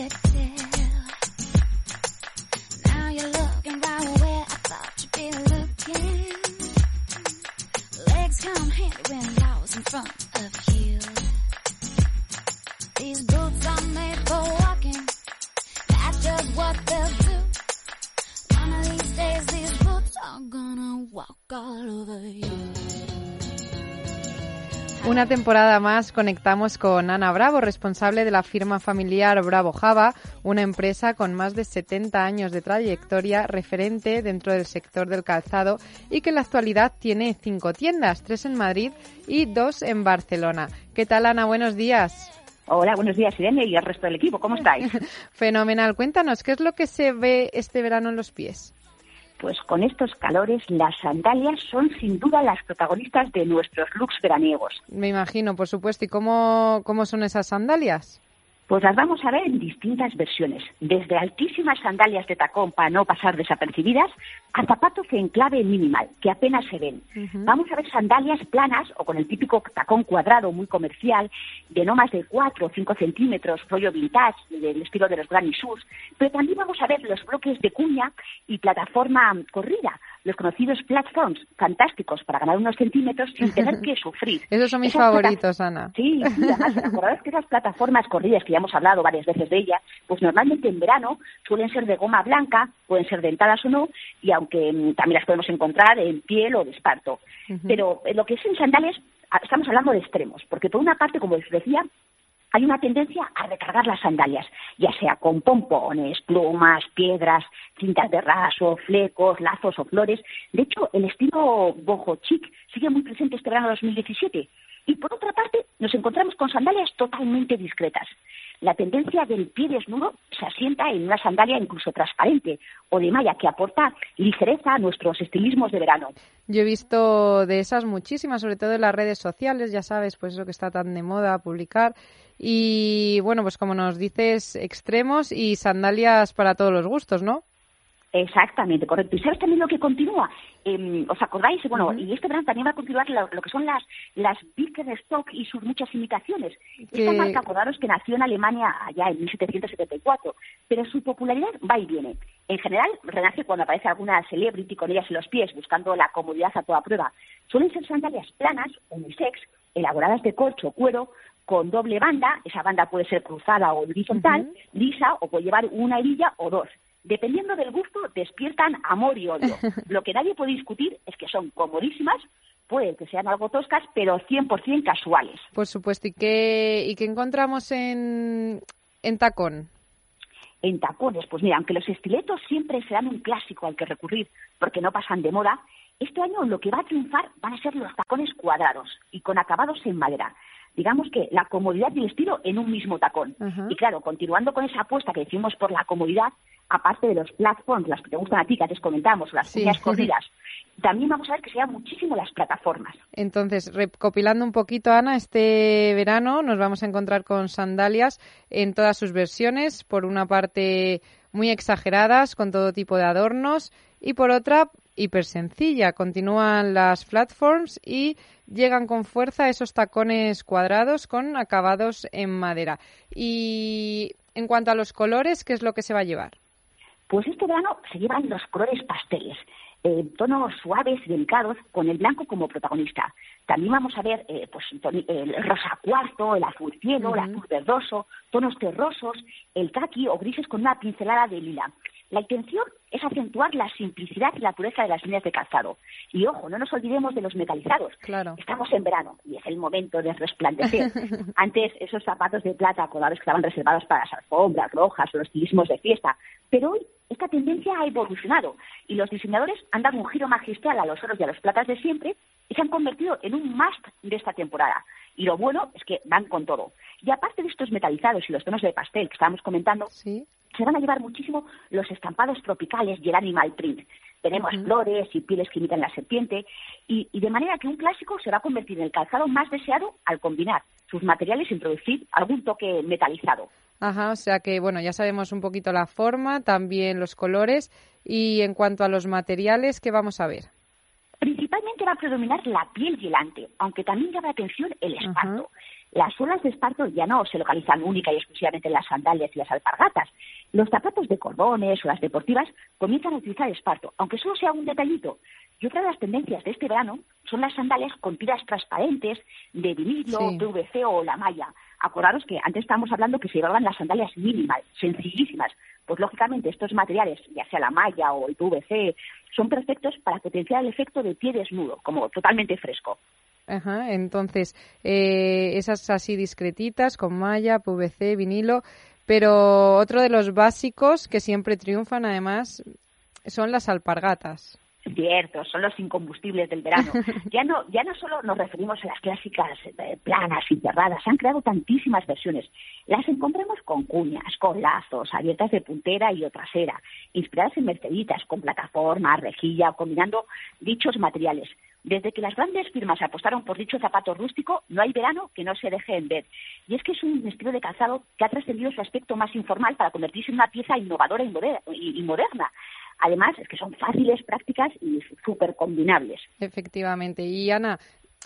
[SPEAKER 15] Now you're looking right where I thought you'd be looking. Legs come when I was in front of you. These boots are made for walking. That's just what they'll do. One of these days, these boots are gonna walk all over you.
[SPEAKER 5] Una temporada más conectamos con Ana Bravo, responsable de la firma familiar Bravo Java, una empresa con más de 70 años de trayectoria, referente dentro del sector del calzado y que en la actualidad tiene cinco tiendas, tres en Madrid y dos en Barcelona. ¿Qué tal, Ana? Buenos días.
[SPEAKER 16] Hola, buenos días, Irene, y al resto del equipo. ¿Cómo estáis? [LAUGHS]
[SPEAKER 5] Fenomenal. Cuéntanos, ¿qué es lo que se ve este verano en los pies?
[SPEAKER 16] Pues con estos calores, las sandalias son sin duda las protagonistas de nuestros looks veraniegos.
[SPEAKER 5] Me imagino, por supuesto. ¿Y cómo, cómo son esas sandalias?
[SPEAKER 16] Pues las vamos a ver en distintas versiones, desde altísimas sandalias de tacón para no pasar desapercibidas a zapatos en clave minimal, que apenas se ven. Vamos a ver sandalias planas o con el típico tacón cuadrado muy comercial, de no más de 4 o 5 centímetros, rollo vintage, del estilo de los Granny Shoes, pero también vamos a ver los bloques de cuña y plataforma corrida, los conocidos platforms, fantásticos para ganar unos centímetros sin tener [LAUGHS] que sufrir.
[SPEAKER 5] Esos son mis
[SPEAKER 16] Esas
[SPEAKER 5] favoritos, Ana.
[SPEAKER 16] Sí, sí, además, acordaros que esas plataformas corridas, que ya hemos hablado varias veces de ellas, pues normalmente en verano suelen ser de goma blanca, pueden ser dentadas o no, y aunque mm, también las podemos encontrar en piel o de esparto. Pero en lo que es en sandalias, estamos hablando de extremos, porque por una parte, como les decía, hay una tendencia a recargar las sandalias, ya sea con pompones, plumas, piedras, cintas de raso, flecos, lazos o flores. De hecho, el estilo boho chic sigue muy presente este verano 2017. Y por otra parte, nos encontramos con sandalias totalmente discretas. La tendencia del pie desnudo se asienta en una sandalia incluso transparente o de malla que aporta ligereza a nuestros estilismos de verano.
[SPEAKER 5] Yo he visto de esas muchísimas, sobre todo en las redes sociales, ya sabes, pues eso que está tan de moda publicar. Y bueno, pues como nos dices, extremos y sandalias para todos los gustos, ¿no?
[SPEAKER 16] Exactamente, correcto. ¿Y sabes también lo que continúa? Eh, ¿Os acordáis? Bueno, y este verano también va a continuar lo, lo que son las, las Birkenstock y sus muchas imitaciones.
[SPEAKER 5] Que-
[SPEAKER 16] Esta marca, acordaros que nació en Alemania allá en 1774, pero su popularidad va y viene. En general, renace cuando aparece alguna celebrity con ellas en los pies, buscando la comodidad a toda prueba. Suelen ser sandalias planas, unisex, elaboradas de corcho o cuero, con doble banda, esa banda puede ser cruzada o horizontal, lisa, o puede llevar una hebilla o dos. Dependiendo del gusto, despiertan amor y odio. [LAUGHS] Lo que nadie puede discutir es que son comodísimas, puede que sean algo toscas, pero 100% casuales.
[SPEAKER 5] Por supuesto. ¿Y qué, y qué encontramos en, en tacón?
[SPEAKER 16] En tacones, pues mira, aunque los estiletos siempre serán un clásico al que recurrir porque no pasan de moda, este año lo que va a triunfar van a ser los tacones cuadrados y con acabados en madera. Digamos que la comodidad y el estilo en un mismo tacón. Y claro, continuando con esa apuesta que decimos por la comodidad, aparte de los platforms, las que te gustan a ti, que antes comentamos, las
[SPEAKER 5] Sí.
[SPEAKER 16] uñas [LAUGHS] corridas, también vamos a ver que sean muchísimo las plataformas.
[SPEAKER 5] Entonces, recopilando un poquito, Ana, este verano nos vamos a encontrar con sandalias en todas sus versiones. Por una parte, muy exageradas, con todo tipo de adornos, y por otra, hiper sencilla. Continúan las platforms y llegan con fuerza esos tacones cuadrados con acabados en madera. Y en cuanto a los colores, ¿qué es lo que se va a llevar?
[SPEAKER 16] Pues este verano se llevan los colores pasteles, eh, tonos suaves y delicados, con el blanco como protagonista. También vamos a ver eh, pues, el rosa cuarto, el azul cielo, el azul verdoso, tonos terrosos, el kaki o grises con una pincelada de lila. La intención es acentuar la simplicidad y la pureza de las líneas de calzado. Y ojo, no nos olvidemos de los metalizados.
[SPEAKER 5] Claro.
[SPEAKER 16] Estamos en verano y es el momento de resplandecer. [LAUGHS] Antes esos zapatos de plata colores que estaban reservados para las alfombras rojas o los estilismos de fiesta. Pero hoy esta tendencia ha evolucionado y los diseñadores han dado un giro magistral a los oros y a los platas de siempre y se han convertido en un must de esta temporada. Y lo bueno es que van con todo. Y aparte de estos metalizados y los tonos de pastel que estábamos comentando, se van a llevar muchísimo los estampados tropicales y el animal print. Tenemos flores y pieles que imitan la serpiente, y, y de manera que un clásico se va a convertir en el calzado más deseado al combinar sus materiales e introducir algún toque metalizado.
[SPEAKER 5] Ajá, o sea que, bueno, ya sabemos un poquito la forma, también los colores. Y en cuanto a los materiales, ¿qué vamos a ver?
[SPEAKER 16] Principalmente va a predominar la piel y el ante, aunque también llama la atención el esparto. Las suelas de esparto ya no se localizan única y exclusivamente en las sandalias y las alpargatas. Los zapatos de cordones o las deportivas comienzan a utilizar esparto, aunque solo sea un detallito. Y otra de las tendencias de este verano son las sandalias con tiras transparentes de vinilo,
[SPEAKER 17] Sí.
[SPEAKER 16] PVC o la malla. Acordaros que antes estábamos hablando que se llevaban las sandalias minimal, sencillísimas. Pues lógicamente estos materiales, ya sea la malla o el PVC, son perfectos para potenciar el efecto de pie desnudo, como totalmente fresco.
[SPEAKER 5] Ajá, entonces, eh, esas así discretitas, con malla, PVC, vinilo. Pero otro de los básicos que siempre triunfan, además, son las alpargatas.
[SPEAKER 16] Cierto, son los incombustibles del verano. [LAUGHS] Ya no, ya no solo nos referimos a las clásicas eh, planas y cerradas, se han creado tantísimas versiones. Las encontramos con cuñas, con lazos, abiertas de puntera y o trasera, inspiradas en merceditas, con plataforma, rejilla, combinando dichos materiales. Desde que las grandes firmas apostaron por dicho zapato rústico, no hay verano que no se deje en ver. Y es que es un estilo de calzado que ha trascendido su aspecto más informal para convertirse en una pieza innovadora y moderna. Además, es que son fáciles, prácticas y súper combinables.
[SPEAKER 5] Efectivamente. Y Ana,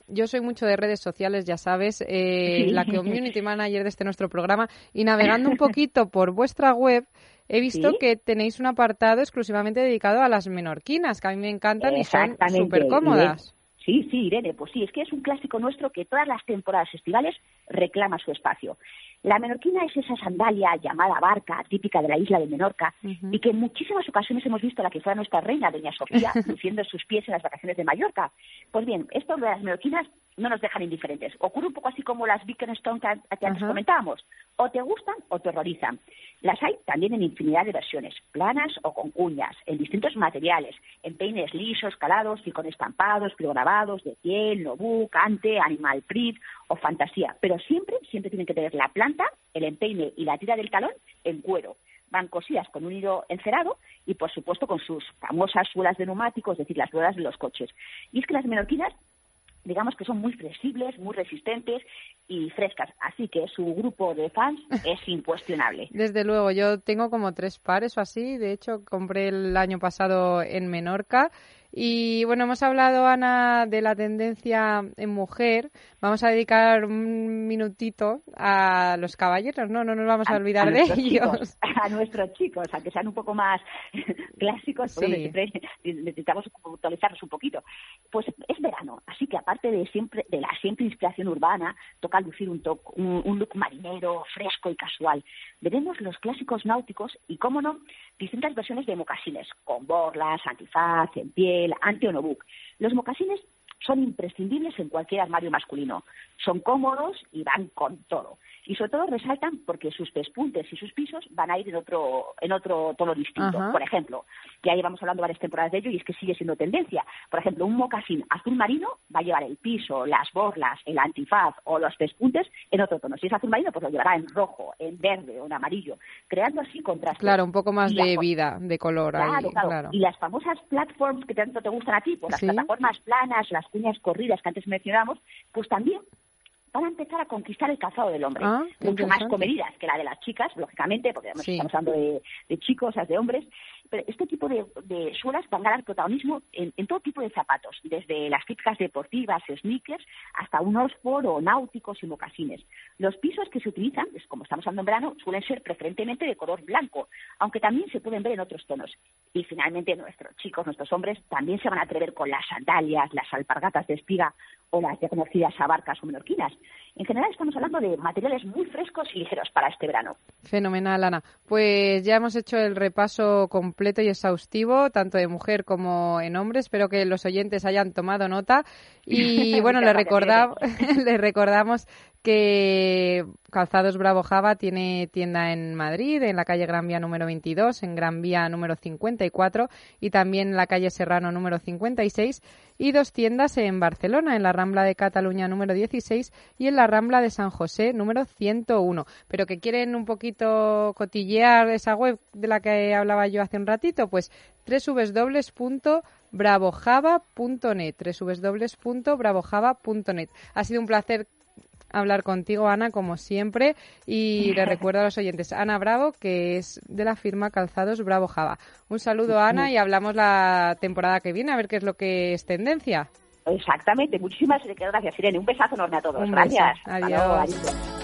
[SPEAKER 5] yo soy mucho de redes sociales, ya sabes, eh, la community manager de este nuestro programa, y navegando un poquito por vuestra web, he visto que tenéis un apartado exclusivamente dedicado a las menorquinas, que a mí me encantan y son súper cómodas.
[SPEAKER 16] Sí, sí, Irene, pues sí, es que es un clásico nuestro que todas las temporadas estivales reclama su espacio. La menorquina es esa sandalia llamada barca, típica de la isla de Menorca, y que en muchísimas ocasiones hemos visto la que fue nuestra reina, Doña Sofía, [LAUGHS] luciendo sus pies en las vacaciones de Mallorca. Pues bien, esto de las menorquinas no nos dejan indiferentes. Ocurre un poco así como las que, que antes comentábamos. O te gustan o te horrorizan. Las hay también en infinidad de versiones, planas o con cuñas, en distintos materiales, en peines lisos, calados y con estampados, grabados de piel, nobú, cante, animal print o fantasía. Pero siempre, siempre tienen que tener la planta, el empeine y la tira del talón en cuero. Van cosidas con un hilo encerado y, por supuesto, con sus famosas suelas de neumáticos, es decir, las ruedas de los coches. Y es que las menorquinas digamos que son muy flexibles, muy resistentes y frescas. Así que su grupo de fans [LAUGHS] es incuestionable.
[SPEAKER 5] Desde luego, yo tengo como tres pares o así. De hecho, compré el año pasado en Menorca y bueno, hemos hablado, Ana, de la tendencia en mujer. Vamos a dedicar un minutito a los caballeros, ¿no? No nos vamos a, olvidar de ellos. [LAUGHS]
[SPEAKER 16] a nuestros chicos, a que sean un poco más [LAUGHS] clásicos, necesitamos actualizarlos un poquito. Pues es verano, así que aparte de siempre de la siempre inspiración urbana, toca lucir un, un look marinero, fresco y casual. Veremos los clásicos náuticos y, cómo no, distintas versiones de mocasines, con borlas, antifaz, en pie, el anti-onobook. Los mocasines son imprescindibles en cualquier armario masculino. Son cómodos y van con todo y sobre todo resaltan porque sus pespuntes y sus pisos van a ir en otro, en otro tono distinto. Por ejemplo, ya llevamos hablando varias temporadas de ello y es que sigue siendo tendencia. Por ejemplo, un mocasín azul marino va a llevar el piso, las borlas, el antifaz o los pespuntes en otro tono. Si es azul marino, pues lo llevará en rojo, en verde o en amarillo, creando así contrastes.
[SPEAKER 5] Claro, un poco más de vida, de color.
[SPEAKER 16] Claro, claro. Y las famosas platforms que tanto te gustan a ti, pues las plataformas planas, las cuñas corridas que antes mencionamos, pues también van a empezar a conquistar el calzado del hombre, ah, mucho más comedidas que la de las chicas, lógicamente, porque estamos hablando de, de chicos, de hombres, este tipo de, suelas van a dar protagonismo en, todo tipo de zapatos, desde las típicas deportivas, sneakers, hasta unos o náuticos y mocasines. Los pisos que se utilizan, pues, como estamos hablando en verano, suelen ser preferentemente de color blanco, aunque también se pueden ver en otros tonos. Y finalmente nuestros chicos, nuestros hombres, también se van a atrever con las sandalias, las alpargatas de espiga o las ya conocidas abarcas o menorquinas. En general estamos hablando de materiales muy frescos y ligeros para este verano.
[SPEAKER 5] Fenomenal, Ana. Pues ya hemos hecho el repaso completo y exhaustivo, tanto de mujer como en hombre. Espero que los oyentes hayan tomado nota. [LAUGHS] Y bueno, les, [LAUGHS] les recordamos que Calzados Bravo Java tiene tienda en Madrid, en la calle Gran Vía número 22, en Gran Vía número 54 y también en la calle Serrano número 56 y dos tiendas en Barcelona, en la Rambla de Cataluña número 16 y en la Rambla de San José número 101. Pero que quieren un poquito cotillear esa web de la que hablaba yo hace un ratito, pues www.bravojava.net www.bravojava.net. Ha sido un placer hablar contigo, Ana, como siempre. Y le [LAUGHS] recuerdo a los oyentes, Ana Bravo, que es de la firma Calzados Bravo Java. Un saludo, Ana, y hablamos la temporada que viene, a ver qué es lo que es tendencia.
[SPEAKER 16] Exactamente. Muchísimas gracias, Irene. Un besazo enorme a todos. gracias.
[SPEAKER 5] adiós.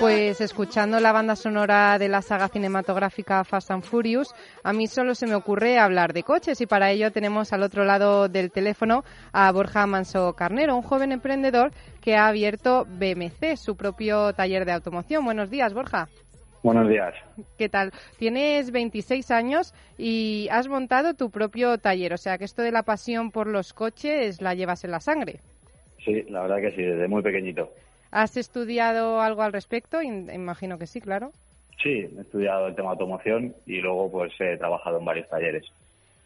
[SPEAKER 5] Pues escuchando la banda sonora de la saga cinematográfica Fast and Furious, a mí solo se me ocurre hablar de coches y para ello tenemos al otro lado del teléfono a Borja Manso Carnero, un joven emprendedor que ha abierto BMC, su propio taller de automoción. Buenos días, Borja.
[SPEAKER 17] Buenos días.
[SPEAKER 5] ¿Qué tal? Tienes 26 años y has montado tu propio taller, o sea que esto de la pasión por los coches la llevas en la sangre.
[SPEAKER 17] Sí, la verdad que sí, desde muy pequeñito.
[SPEAKER 5] ¿Has estudiado algo al respecto? Imagino que sí, claro.
[SPEAKER 17] Sí, he estudiado el tema de automoción y luego pues he trabajado en varios talleres.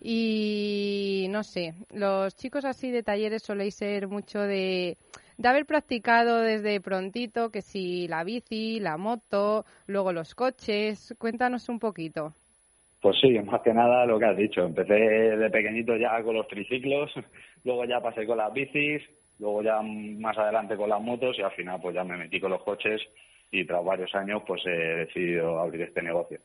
[SPEAKER 5] Y no sé, los chicos así de talleres soléis ser mucho de, de haber practicado desde prontito, que si la bici, la moto, luego los coches. Cuéntanos un poquito.
[SPEAKER 17] Pues sí, más que nada lo que has dicho. Empecé de pequeñito ya con los triciclos, [LAUGHS] luego ya pasé con las bicis, luego ya más adelante con las motos y al final pues ya me metí con los coches y tras varios años pues he decidido abrir este negocio.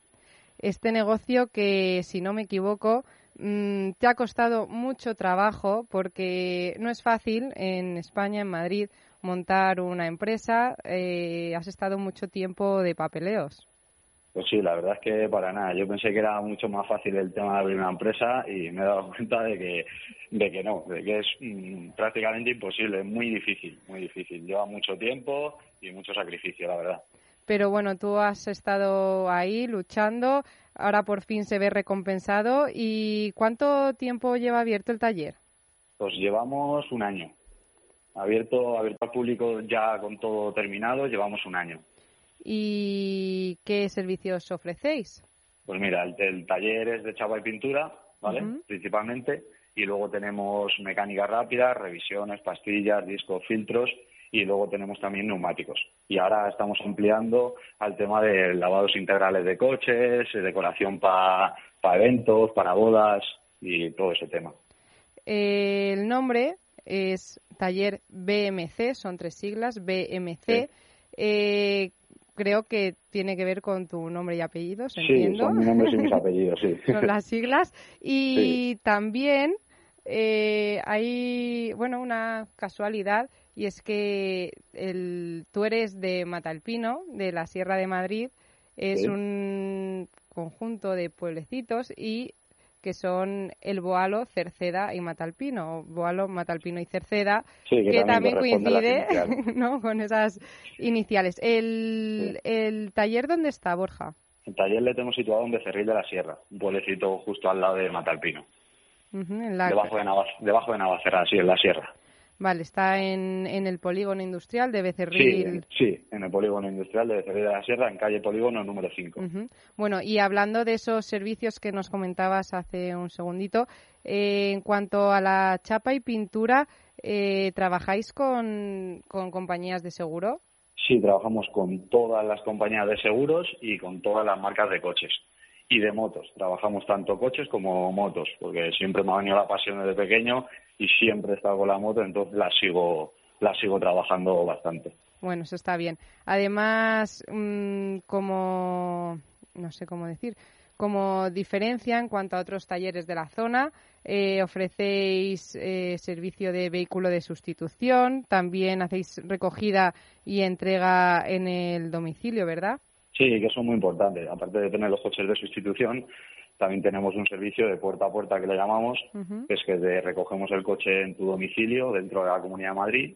[SPEAKER 5] Este negocio que, si no me equivoco, mm, te ha costado mucho trabajo porque no es fácil en España, en Madrid, montar una empresa. Eh, has estado mucho tiempo de papeleos.
[SPEAKER 17] Pues sí, la verdad es que para nada. Yo pensé que era mucho más fácil el tema de abrir una empresa y me he dado [LAUGHS] cuenta de que, de que no, de que es mm, prácticamente imposible, es muy difícil, muy difícil. Lleva mucho tiempo y mucho sacrificio, la verdad.
[SPEAKER 5] Pero bueno, tú has estado ahí luchando, ahora por fin se ve recompensado. ¿Y cuánto tiempo lleva abierto el taller?
[SPEAKER 17] Pues llevamos un año. Abierto, abierto al público ya con todo terminado, llevamos un año.
[SPEAKER 5] ¿Y qué servicios ofrecéis?
[SPEAKER 17] Pues mira, el, taller es de chapa y pintura, ¿vale? Principalmente. Y luego tenemos mecánica rápida, revisiones, pastillas, discos, filtros y luego tenemos también neumáticos. Y ahora estamos ampliando al tema de lavados integrales de coches, decoración para eventos, para bodas y todo ese tema.
[SPEAKER 5] El nombre es Taller BMC, son tres siglas, BMC. Eh, creo que tiene que ver con tu nombre y apellidos,
[SPEAKER 17] sí, son mis nombres y mis [LAUGHS] apellidos, sí.
[SPEAKER 5] son las siglas. Y también eh, hay, bueno, una casualidad y es que el, tú eres de Matalpino, de la Sierra de Madrid. Es un conjunto de pueblecitos y que son el Boalo, Cerceda y Matalpino, Boalo, Matalpino y Cerceda, que, también, coincide [LAUGHS] ¿no? con esas iniciales. El, ¿El taller dónde está, Borja?
[SPEAKER 17] El taller le tenemos situado en Becerril de la Sierra, un pueblecito justo al lado de Matalpino. debajo, de debajo de Navacerra, sí, en la sierra.
[SPEAKER 5] Vale, está en, en el polígono industrial de Becerril.
[SPEAKER 17] Sí, en el polígono industrial de Becerril de la Sierra, en calle Polígono número 5.
[SPEAKER 5] Bueno, y hablando de esos servicios que nos comentabas hace un segundito, eh, en cuanto a la chapa y pintura, eh, ¿trabajáis con, con compañías de seguro?
[SPEAKER 17] Sí, trabajamos con todas las compañías de seguros y con todas las marcas de coches y de motos. Trabajamos tanto coches como motos, porque siempre me ha venido la pasión desde pequeño y siempre he estado con la moto, entonces la sigo, la sigo trabajando bastante.
[SPEAKER 5] Bueno, eso está bien. Además, mm, como, no sé cómo decir, como diferencia en cuanto a otros talleres de la zona, eh, ofrecéis eh, servicio de vehículo de sustitución, también hacéis recogida y entrega en el domicilio, ¿verdad?
[SPEAKER 17] Sí, que eso es muy importante. Aparte de tener los coches de sustitución, también tenemos un servicio de puerta a puerta que le llamamos, que es que te recogemos el coche en tu domicilio dentro de la Comunidad de Madrid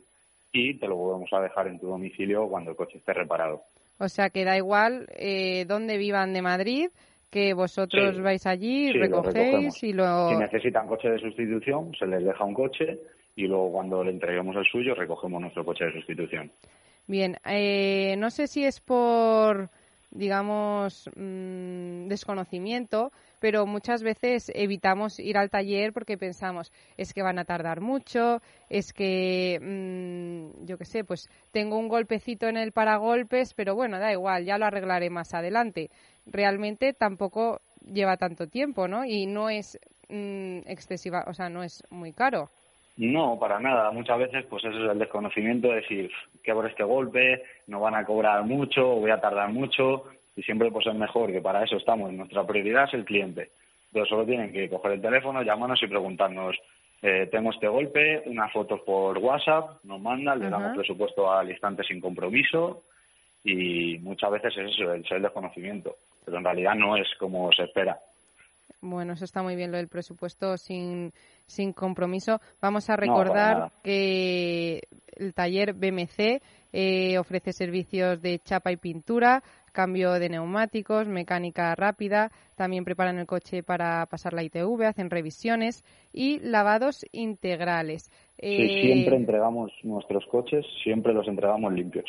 [SPEAKER 17] y te lo volvemos a dejar en tu domicilio cuando el coche esté reparado.
[SPEAKER 5] O sea que da igual eh, dónde vivan de Madrid, que vosotros
[SPEAKER 17] Sí.
[SPEAKER 5] vais allí,
[SPEAKER 17] Sí,
[SPEAKER 5] recogéis y lo...
[SPEAKER 17] Si necesitan coche de sustitución, se les deja un coche y luego cuando le entreguemos el suyo, recogemos nuestro coche de sustitución.
[SPEAKER 5] Bien, eh, no sé si es por, digamos, mm, desconocimiento, pero muchas veces evitamos ir al taller porque pensamos, es que van a tardar mucho, es que, mm, yo qué sé, pues tengo un golpecito en el paragolpes, pero bueno, da igual, ya lo arreglaré más adelante. Realmente tampoco lleva tanto tiempo, ¿no? Y no es mm, excesiva, o sea, no es muy caro.
[SPEAKER 17] No, para nada. Muchas veces, pues eso es el desconocimiento de decir que por este golpe no van a cobrar mucho voy a tardar mucho y siempre pues es mejor que para eso estamos. Nuestra prioridad es el cliente. Entonces solo tienen que coger el teléfono, llamarnos y preguntarnos, eh, tengo este golpe, unas fotos por WhatsApp, nos mandan, le damos presupuesto al instante sin compromiso y muchas veces es eso, el, el desconocimiento. Pero en realidad no es como se espera.
[SPEAKER 5] Bueno, eso está muy bien lo del presupuesto sin, sin compromiso. Vamos a recordar que el taller BMC eh, ofrece servicios de chapa y pintura, cambio de neumáticos, mecánica rápida, también preparan el coche para pasar la ITV, hacen revisiones y lavados integrales.
[SPEAKER 17] Sí,
[SPEAKER 5] Eh,
[SPEAKER 17] siempre entregamos nuestros coches, siempre los entregamos limpios.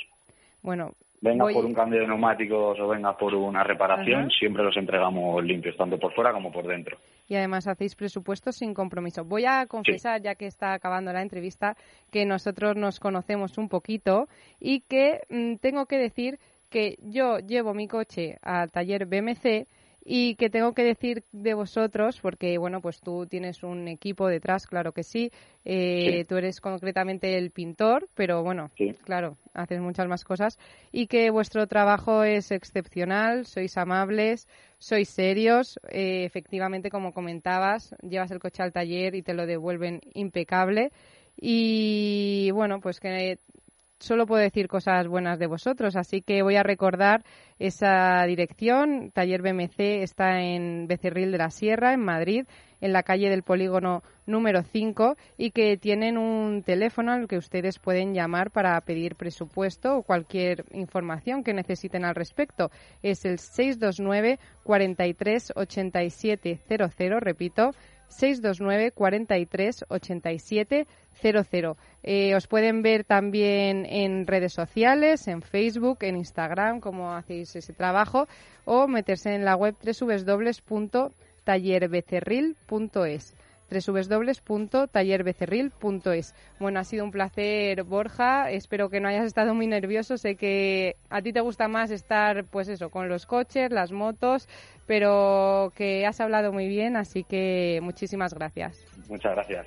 [SPEAKER 5] Bueno,
[SPEAKER 17] Venga
[SPEAKER 5] voy-
[SPEAKER 17] por un cambio de neumáticos o venga por una reparación,
[SPEAKER 5] Ajá.
[SPEAKER 17] siempre los entregamos limpios, tanto por fuera como por dentro.
[SPEAKER 5] y además hacéis presupuestos sin compromiso. Voy a confesar, ya que está acabando la entrevista, que nosotros nos conocemos un poquito y que mm, tengo que decir que yo llevo mi coche al taller BMC y que tengo que decir de vosotros, porque bueno, pues tú tienes un equipo detrás, claro que sí, eh,
[SPEAKER 17] Sí.
[SPEAKER 5] tú eres concretamente el pintor, pero bueno, claro, haces muchas más cosas. Y que vuestro trabajo es excepcional, sois amables, sois serios, eh, efectivamente, como comentabas, llevas el coche al taller y te lo devuelven impecable. Y bueno, pues que solo puedo decir cosas buenas de vosotros, así que voy a recordar esa dirección. Taller BMC está en Becerril de la Sierra, en Madrid, en la calle del Polígono número 5 y que tienen un teléfono al que ustedes pueden llamar para pedir presupuesto o cualquier información que necesiten al respecto. Es el 629 43 87 00, repito, 629 43 87 00. Eh, os pueden ver también en redes sociales, en Facebook, en Instagram, cómo hacéis ese trabajo, o meterse en la web www.tallerbecerril.es www.tallerbecerril.es. Bueno, ha sido un placer, Borja. Espero que no hayas estado muy nervioso. Sé que a ti te gusta más estar, pues eso, con los coches, las motos, pero que has hablado muy bien, así que muchísimas gracias.
[SPEAKER 17] Muchas gracias.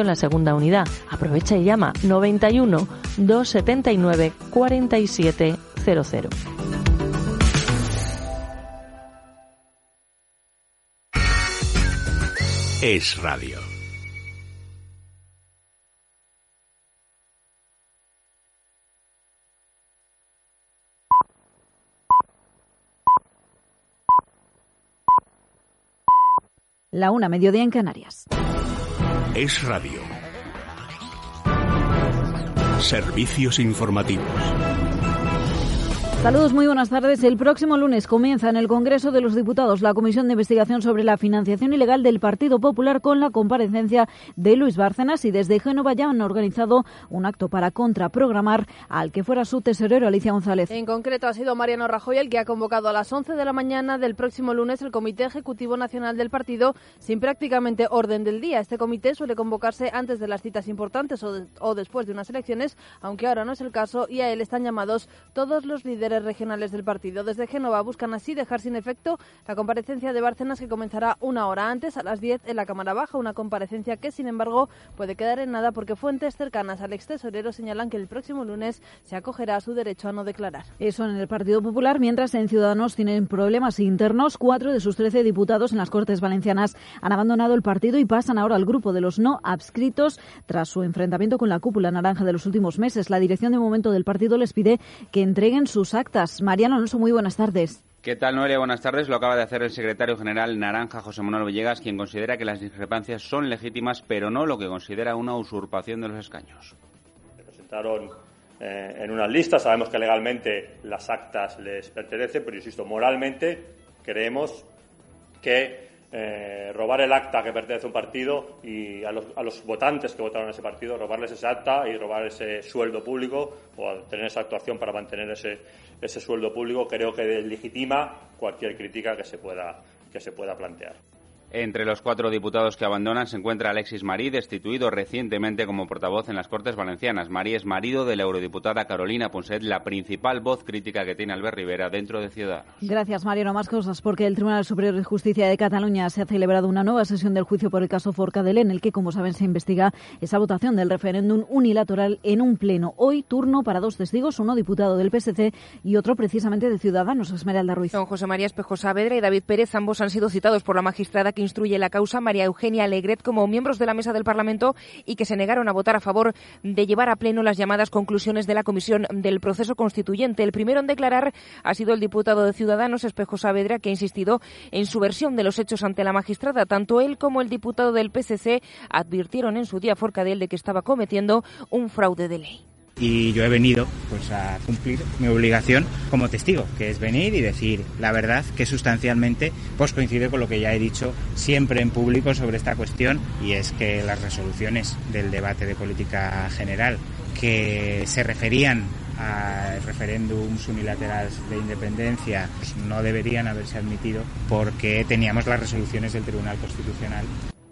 [SPEAKER 6] en la segunda unidad. Aprovecha y llama 91 279 4700.
[SPEAKER 18] Es radio.
[SPEAKER 19] La una, mediodía en Canarias.
[SPEAKER 18] Es radio. Servicios informativos.
[SPEAKER 19] Saludos, muy buenas tardes. El próximo lunes comienza en el Congreso de los Diputados la Comisión de Investigación sobre la Financiación Ilegal del Partido Popular con la comparecencia de Luis Bárcenas y desde Génova ya han organizado un acto para contraprogramar al que fuera su tesorero Alicia González.
[SPEAKER 20] En concreto ha sido Mariano Rajoy el que ha convocado a las 11 de la mañana del próximo lunes el Comité Ejecutivo Nacional del Partido sin prácticamente orden del día. Este comité suele convocarse antes de las citas importantes o, o después de unas elecciones, aunque ahora no es el caso y a él están llamados todos los líderes líderes regionales del partido. Desde Génova buscan así dejar sin efecto la comparecencia de Bárcenas que comenzará una hora antes, a las 10, en la Cámara Baja. Una comparecencia que, sin embargo, puede quedar en nada porque fuentes cercanas al ex tesorero señalan que el próximo lunes se acogerá a su derecho a no declarar.
[SPEAKER 19] Eso en el Partido Popular, mientras en Ciudadanos tienen problemas internos. Cuatro de sus trece diputados en las Cortes Valencianas han abandonado el partido y pasan ahora al grupo de los no adscritos tras su enfrentamiento con la cúpula naranja de los últimos meses. La dirección de momento del partido les pide que entreguen sus actas. Mariano Alonso, muy buenas tardes.
[SPEAKER 21] ¿Qué tal, Noelia? Buenas tardes. Lo acaba de hacer el secretario general Naranja, José Manuel Villegas, quien considera que las discrepancias son legítimas, pero no lo que considera una usurpación de los escaños.
[SPEAKER 22] Se presentaron eh, en unas listas, sabemos que legalmente las actas les pertenecen, pero insisto, moralmente creemos que eh, robar el acta que pertenece a un partido y a los, a los votantes que votaron ese partido, robarles ese acta y robar ese sueldo público o tener esa actuación para mantener ese, ese sueldo público, creo que legitima cualquier crítica que se pueda, que se pueda plantear.
[SPEAKER 21] Entre los cuatro diputados que abandonan se encuentra Alexis Marí, destituido recientemente como portavoz en las Cortes Valencianas. Marí es marido de la eurodiputada Carolina Ponset, la principal voz crítica que tiene Albert Rivera dentro de Ciudadanos.
[SPEAKER 19] Gracias, Mariano. Más cosas, porque el Tribunal Superior de Justicia de Cataluña se ha celebrado una nueva sesión del juicio por el caso Forcadell, en el que, como saben, se investiga esa votación del referéndum unilateral en un pleno. Hoy, turno para dos testigos, uno diputado del PSC y otro precisamente de Ciudadanos, Esmeralda Ruiz.
[SPEAKER 23] Don José María Espejo Saavedra y David Pérez, ambos han sido citados por la magistrada que instruye la causa, María Eugenia Alegret, como miembros de la mesa del Parlamento y que se negaron a votar a favor de llevar a pleno las llamadas conclusiones de la Comisión del Proceso Constituyente. El primero en declarar ha sido el diputado de Ciudadanos, Espejo Saavedra, que ha insistido en su versión de los hechos ante la magistrada. Tanto él como el diputado del PSC advirtieron en su día Forcadell de que estaba cometiendo un fraude de ley
[SPEAKER 24] y yo he venido pues a cumplir mi obligación como testigo, que es venir y decir la verdad que sustancialmente pues coincide con lo que ya he dicho siempre en público sobre esta cuestión y es que las resoluciones del debate de política general que se referían a referéndums unilaterales de independencia pues, no deberían haberse admitido porque teníamos las resoluciones del Tribunal Constitucional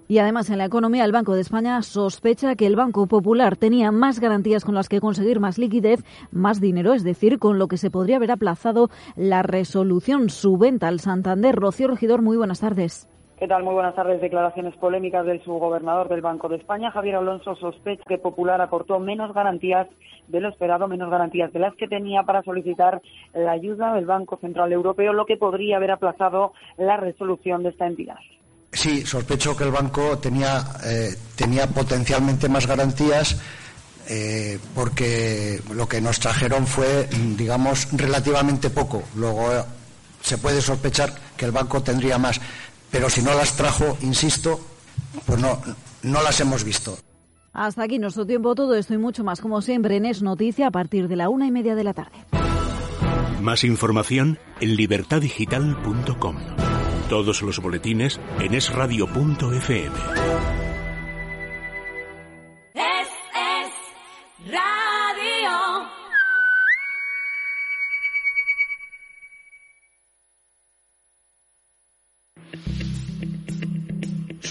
[SPEAKER 19] y además en la economía el Banco de España sospecha que el Banco Popular tenía más garantías con las que conseguir más liquidez, más dinero, es decir, con lo que se podría haber aplazado la resolución su venta al Santander. Rocío Regidor, muy buenas tardes.
[SPEAKER 25] ¿Qué tal? Muy buenas tardes. Declaraciones polémicas del subgobernador del Banco de España, Javier Alonso, sospecha que Popular aportó menos garantías de lo esperado, menos garantías de las que tenía para solicitar la ayuda del Banco Central Europeo, lo que podría haber aplazado la resolución de esta entidad.
[SPEAKER 26] Sí, sospecho que el banco tenía, eh, tenía potencialmente más garantías eh, porque lo que nos trajeron fue, digamos, relativamente poco. Luego eh, se puede sospechar que el banco tendría más, pero si no las trajo, insisto, pues no, no las hemos visto.
[SPEAKER 19] Hasta aquí nuestro tiempo, todo esto y mucho más, como siempre, en Es Noticia a partir de la una y media de la tarde.
[SPEAKER 18] Más información en libertadigital.com. Todos los boletines en esradio.fm.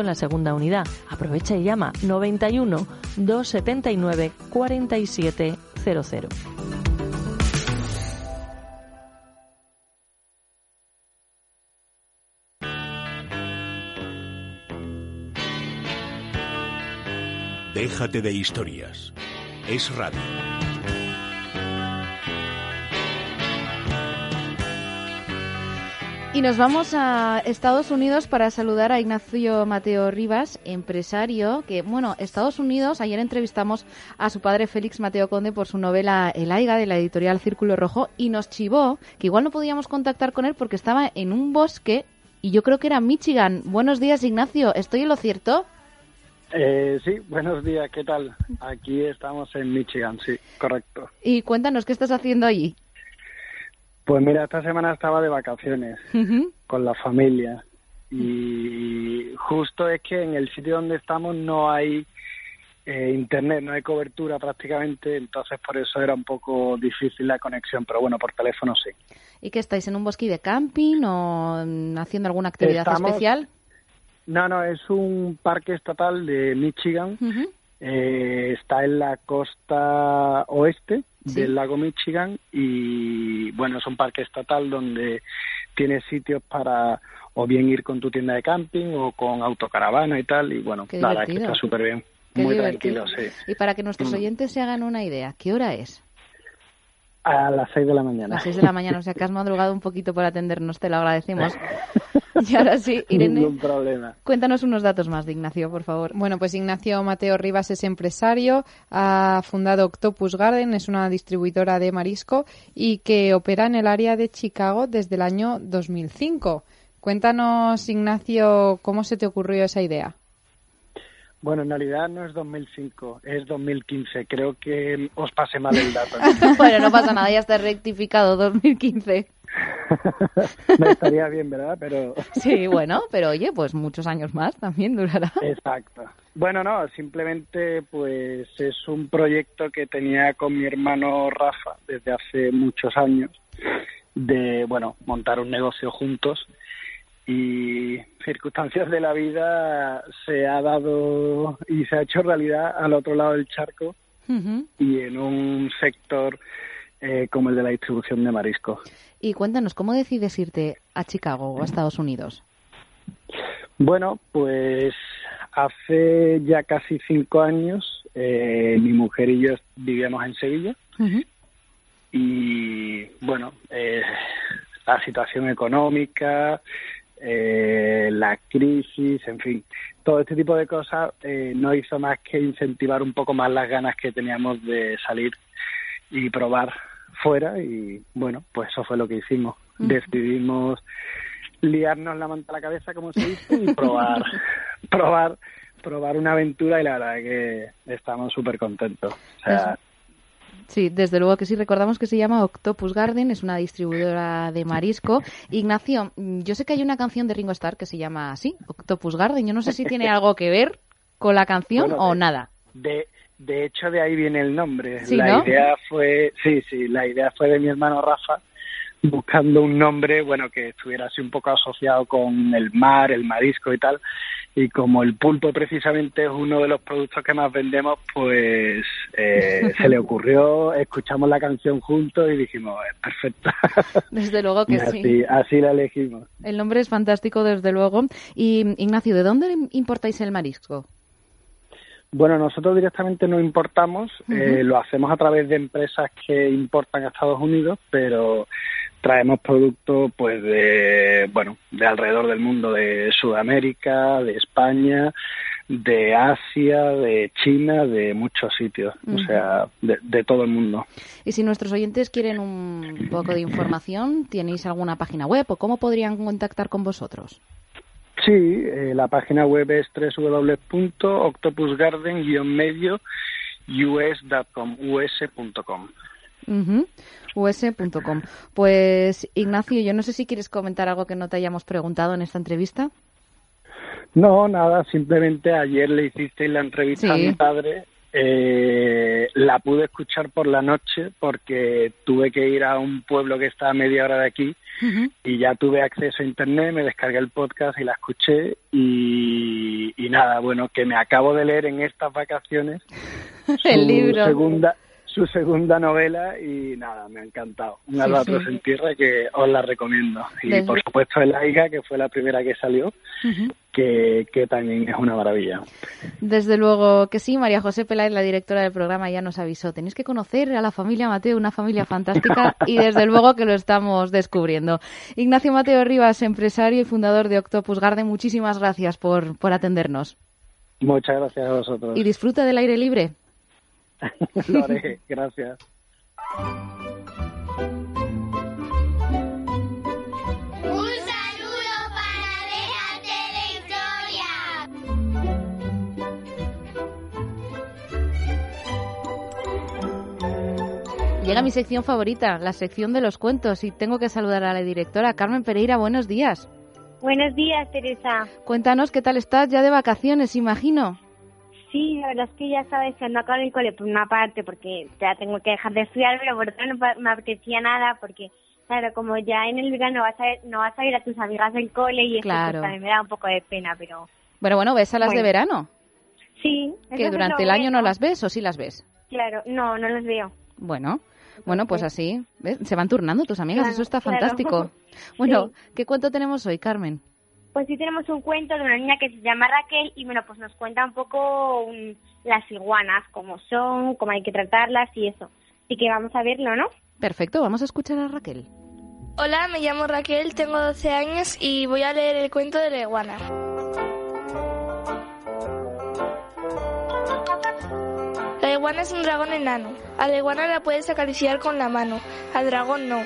[SPEAKER 6] en la segunda unidad. Aprovecha y llama 91 279 4700.
[SPEAKER 18] Déjate de historias. Es radio.
[SPEAKER 4] Y nos vamos a Estados Unidos para saludar a Ignacio Mateo Rivas, empresario, que, bueno, Estados Unidos, ayer entrevistamos a su padre Félix Mateo Conde por su novela El Aiga de la editorial Círculo Rojo y nos chivó que igual no podíamos contactar con él porque estaba en un bosque y yo creo que era Michigan. Buenos días, Ignacio, ¿estoy en lo cierto?
[SPEAKER 27] Eh, sí, buenos días, ¿qué tal? Aquí estamos en Michigan, sí, correcto.
[SPEAKER 4] Y cuéntanos, ¿qué estás haciendo allí?
[SPEAKER 27] Pues mira, esta semana estaba de vacaciones con la familia y justo es que en el sitio donde estamos no hay eh, internet, no hay cobertura prácticamente, entonces por eso era un poco difícil la conexión, pero bueno, por teléfono sí.
[SPEAKER 4] ¿Y qué estáis en un bosque de camping o mm, haciendo alguna actividad
[SPEAKER 27] Estamos-
[SPEAKER 4] especial?
[SPEAKER 27] No, no, es un parque estatal de Michigan. Eh, está en la costa oeste del lago Michigan y bueno, es un parque estatal donde tienes sitios para o bien ir con tu tienda de camping o con autocaravana y tal y bueno,
[SPEAKER 4] Qué
[SPEAKER 27] verdad que está súper bien,
[SPEAKER 4] Qué
[SPEAKER 27] muy
[SPEAKER 4] divertido.
[SPEAKER 27] tranquilo, sí.
[SPEAKER 4] Y para que nuestros
[SPEAKER 27] Mm.
[SPEAKER 4] oyentes se hagan una idea, ¿qué hora es?
[SPEAKER 27] A las 6 de la mañana.
[SPEAKER 4] Las 6 de la mañana, o sea que has madrugado un poquito por atendernos, te lo agradecemos. [LAUGHS] Y ahora sí, Irene,
[SPEAKER 27] Ningún problema.
[SPEAKER 4] cuéntanos unos datos más de Ignacio, por favor.
[SPEAKER 5] Bueno, pues Ignacio Mateo Rivas es empresario, ha fundado Octopus Garden, es una distribuidora de marisco y que opera en el área de Chicago desde el año 2005. Cuéntanos, Ignacio, cómo se te ocurrió esa idea.
[SPEAKER 27] Bueno, en realidad no es 2005, es 2015. Creo que os pasé mal el dato. [LAUGHS] [LAUGHS]
[SPEAKER 4] bueno, no pasa nada, ya está rectificado 2015. [LAUGHS]
[SPEAKER 27] no estaría bien, ¿verdad? Pero
[SPEAKER 4] Sí, bueno, pero oye, pues muchos años más también durará.
[SPEAKER 27] Exacto. Bueno, no, simplemente pues es un proyecto que tenía con mi hermano Rafa desde hace muchos años de, bueno, montar un negocio juntos y circunstancias de la vida se ha dado y se ha hecho realidad al otro lado del charco y en un sector eh, como el de la distribución de marisco.
[SPEAKER 4] Y cuéntanos, ¿cómo decides irte a Chicago o a Estados Unidos?
[SPEAKER 27] Bueno, pues hace ya casi cinco años eh, mi mujer y yo vivíamos en Sevilla y bueno, eh, la situación económica, eh, la crisis, en fin, todo este tipo de cosas eh, no hizo más que incentivar un poco más las ganas que teníamos de salir y probar fuera y bueno, pues eso fue lo que hicimos. Decidimos liarnos la manta a la cabeza, como se dice, y probar, [LAUGHS] probar, probar una aventura y la verdad que estamos súper contentos. O sea,
[SPEAKER 4] Sí, desde luego que sí. Recordamos que se llama Octopus Garden, es una distribuidora de marisco. Ignacio, mm, yo sé que hay una canción de Ringo Starr que se llama así, Octopus Garden. Yo no sé si tiene algo que ver con la canción
[SPEAKER 27] Bueno,
[SPEAKER 4] o
[SPEAKER 27] de-
[SPEAKER 4] nada.
[SPEAKER 27] De, de hecho, de ahí viene el nombre.
[SPEAKER 4] Sí,
[SPEAKER 27] la
[SPEAKER 4] ¿no?
[SPEAKER 27] idea fue, sí, sí, la idea fue de mi hermano Rafa, buscando un nombre, bueno, que estuviera así un poco asociado con el mar, el marisco y tal. Y como el pulpo precisamente es uno de los productos que más vendemos, pues eh, [LAUGHS] se le ocurrió, escuchamos la canción juntos y dijimos, es perfecta. [LAUGHS]
[SPEAKER 4] Desde luego que
[SPEAKER 27] así,
[SPEAKER 4] sí.
[SPEAKER 27] así la elegimos.
[SPEAKER 4] El nombre es fantástico, desde luego. Y Ignacio, ¿de dónde importáis el marisco?
[SPEAKER 27] Bueno, nosotros directamente no importamos, eh, lo hacemos a través de empresas que importan a Estados Unidos, pero traemos productos pues de bueno de alrededor del mundo, de Sudamérica, de España, de Asia, de China, de muchos sitios, o sea, de, de todo el mundo.
[SPEAKER 4] Y si nuestros oyentes quieren un poco de información, ¿tenéis alguna página web o cómo podrían contactar con vosotros?
[SPEAKER 27] Sí, eh, la página web es www.octopusgarden-medio us.com, us.com.
[SPEAKER 4] Pues Ignacio, yo no sé si quieres comentar algo que no te hayamos preguntado en esta entrevista.
[SPEAKER 27] No, nada, simplemente ayer le hicisteis la entrevista a mi padre. eh, la pude escuchar por la noche porque tuve que ir a un pueblo que está a media hora de aquí y ya tuve acceso a internet, me descargué el podcast y la escuché y, y nada, bueno, que me acabo de leer en estas vacaciones [LAUGHS]
[SPEAKER 4] El libro.
[SPEAKER 27] segunda su segunda novela y nada, me ha encantado. Un
[SPEAKER 4] Sí,
[SPEAKER 27] albatros
[SPEAKER 4] sí.
[SPEAKER 27] en tierra que os la recomiendo. Y
[SPEAKER 4] Desde-
[SPEAKER 27] por supuesto el Aiga, que fue la primera que salió, que, que también es una maravilla.
[SPEAKER 4] Desde luego que sí, María José Peláez, la directora del programa, ya nos avisó. Tenéis que conocer a la familia Mateo, una familia [LAUGHS] fantástica, y desde luego que lo estamos descubriendo. Ignacio Mateo Rivas, empresario y fundador de Octopus Garden, muchísimas gracias por, por atendernos.
[SPEAKER 27] Muchas gracias a vosotros.
[SPEAKER 4] Y disfruta del aire libre. [LAUGHS]
[SPEAKER 27] Lo haré, gracias.
[SPEAKER 28] Un saludo para Déjate de Historia.
[SPEAKER 4] Llega mi sección favorita, la sección de los cuentos, y tengo que saludar a la directora Carmen Pereira. Buenos días.
[SPEAKER 29] Buenos días, Teresa.
[SPEAKER 4] Cuéntanos qué tal estás ya de vacaciones, imagino.
[SPEAKER 29] Sí, la verdad es que ya sabes que ando acá en el cole por una parte porque ya tengo que dejar de estudiar, pero por otra no me apetecía nada porque, claro, como ya en el verano vas a, no vas a ir a tus amigas del cole y eso
[SPEAKER 4] Claro.
[SPEAKER 29] pues, también me da un poco de pena, pero
[SPEAKER 4] Bueno, bueno, ¿ves a las de verano?
[SPEAKER 29] sí. eso
[SPEAKER 4] Que durante el año no las ves o sí las ves.
[SPEAKER 29] Claro, no, no los veo.
[SPEAKER 4] Bueno, bueno, pues así, ¿ves? se van turnando tus amigas,
[SPEAKER 29] Claro,
[SPEAKER 4] eso está
[SPEAKER 29] claro.
[SPEAKER 4] fantástico. [LAUGHS] Bueno, ¿qué cuento tenemos hoy, Carmen?
[SPEAKER 29] Pues sí tenemos un cuento de una niña que se llama Raquel y bueno, pues nos cuenta un poco las iguanas, cómo son, cómo hay que tratarlas y eso. Así que vamos a verlo, ¿no?
[SPEAKER 4] Perfecto, vamos a escuchar a Raquel.
[SPEAKER 30] Hola, me llamo Raquel, tengo 12 años y voy a leer el cuento de la iguana. La iguana es un dragón enano. A la iguana la puedes acariciar con la mano, al dragón no.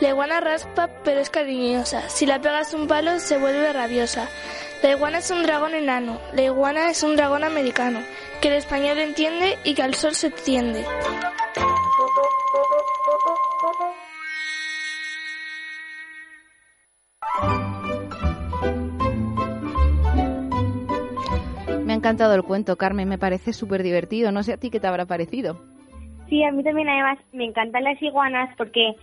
[SPEAKER 30] La iguana raspa pero es cariñosa. Si la pegas un palo se vuelve rabiosa. La iguana es un dragón enano. La iguana es un dragón americano, que el español entiende y que al sol se tiende.
[SPEAKER 4] Me ha encantado el cuento, Carmen, me parece súper divertido. No sé a ti qué te habrá parecido.
[SPEAKER 29] Sí, a mí también además me encantan las iguanas porque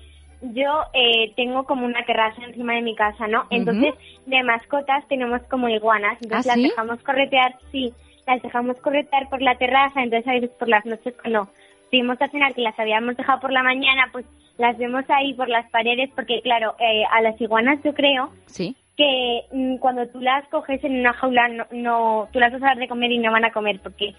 [SPEAKER 29] yo eh, tengo como una terraza encima de mi casa, ¿no? Entonces, de mascotas tenemos como iguanas, entonces
[SPEAKER 4] ¿Ah,
[SPEAKER 29] las
[SPEAKER 4] sí?
[SPEAKER 29] dejamos corretear, sí, las dejamos corretear por la terraza, entonces a veces por las noches cuando fuimos a cenar que las habíamos dejado por la mañana, pues las vemos ahí por las paredes porque claro, eh, a las iguanas yo creo
[SPEAKER 4] Sí.
[SPEAKER 29] que mm, cuando tú las coges en una jaula no, no tú las vas a dar de comer y no van a comer porque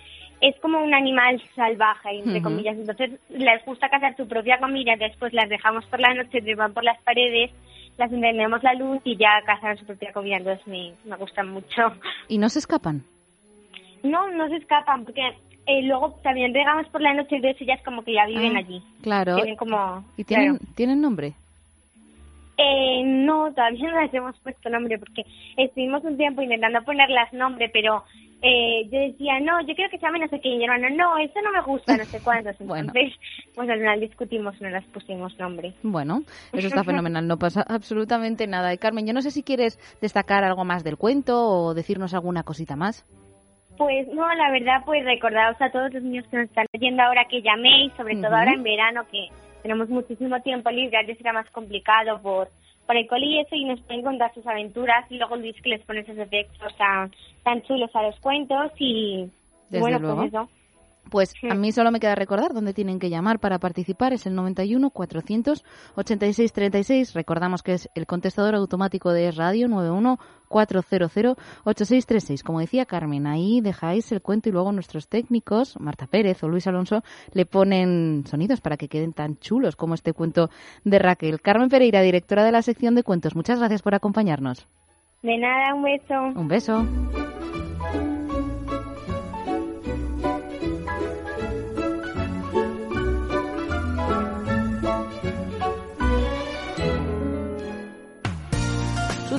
[SPEAKER 29] es como un animal salvaje entre comillas entonces les gusta cazar su propia comida después las dejamos por la noche van por las paredes las encendemos la luz y ya cazan su propia comida entonces me, me gustan mucho
[SPEAKER 4] ¿Y no se escapan?
[SPEAKER 29] no no se escapan porque eh, luego también regamos por la noche entonces ellas como que ya viven
[SPEAKER 4] Ah,
[SPEAKER 29] allí
[SPEAKER 4] Claro.
[SPEAKER 29] tienen como
[SPEAKER 4] ¿Y tienen,
[SPEAKER 29] claro.
[SPEAKER 4] tienen nombre?
[SPEAKER 29] Eh, no, todavía [LAUGHS] no les hemos puesto nombre porque estuvimos un tiempo intentando ponerlas nombre, pero eh, yo decía, no, yo quiero que se llame no sé qué, y mi hermano, no, eso no me gusta, no sé [LAUGHS] cuántos.
[SPEAKER 4] Bueno.
[SPEAKER 29] Entonces, pues al final discutimos no las pusimos nombre.
[SPEAKER 4] Bueno, eso está [LAUGHS] fenomenal, no pasa absolutamente nada. Y Carmen, yo no sé si quieres destacar algo más del cuento o decirnos alguna cosita más.
[SPEAKER 29] Pues no, la verdad, pues recordaos a todos los niños que nos están oyendo ahora que llaméis, sobre todo ahora en verano que tenemos muchísimo tiempo libre, antes era más complicado por, por el coli y eso, y nos pueden contar sus aventuras y luego Luis que les pone esos efectos tan, tan chulos a los cuentos y
[SPEAKER 4] Desde
[SPEAKER 29] bueno,
[SPEAKER 4] luego.
[SPEAKER 29] pues eso.
[SPEAKER 4] Pues a mí solo me queda recordar dónde tienen que llamar para participar. Es el 91 486 36. Recordamos que es el contestador automático de Radio 91 400 8636. Como decía Carmen, ahí dejáis el cuento y luego nuestros técnicos, Marta Pérez o Luis Alonso, le ponen sonidos para que queden tan chulos como este cuento de Raquel. Carmen Pereira, directora de la sección de cuentos. Muchas gracias por acompañarnos.
[SPEAKER 29] De nada, un beso.
[SPEAKER 4] Un beso.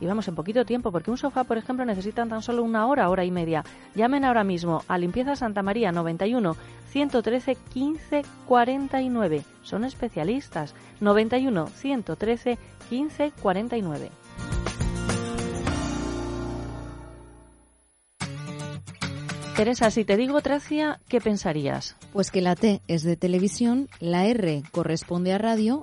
[SPEAKER 6] y vamos en poquito tiempo, porque un sofá, por ejemplo, necesita tan solo una hora, hora y media. Llamen ahora mismo a Limpieza Santa María 91 113 15 49. Son especialistas. 91 113 15 49. Teresa, si te digo Tracia, ¿qué pensarías?
[SPEAKER 4] Pues que la T es de televisión, la R corresponde a radio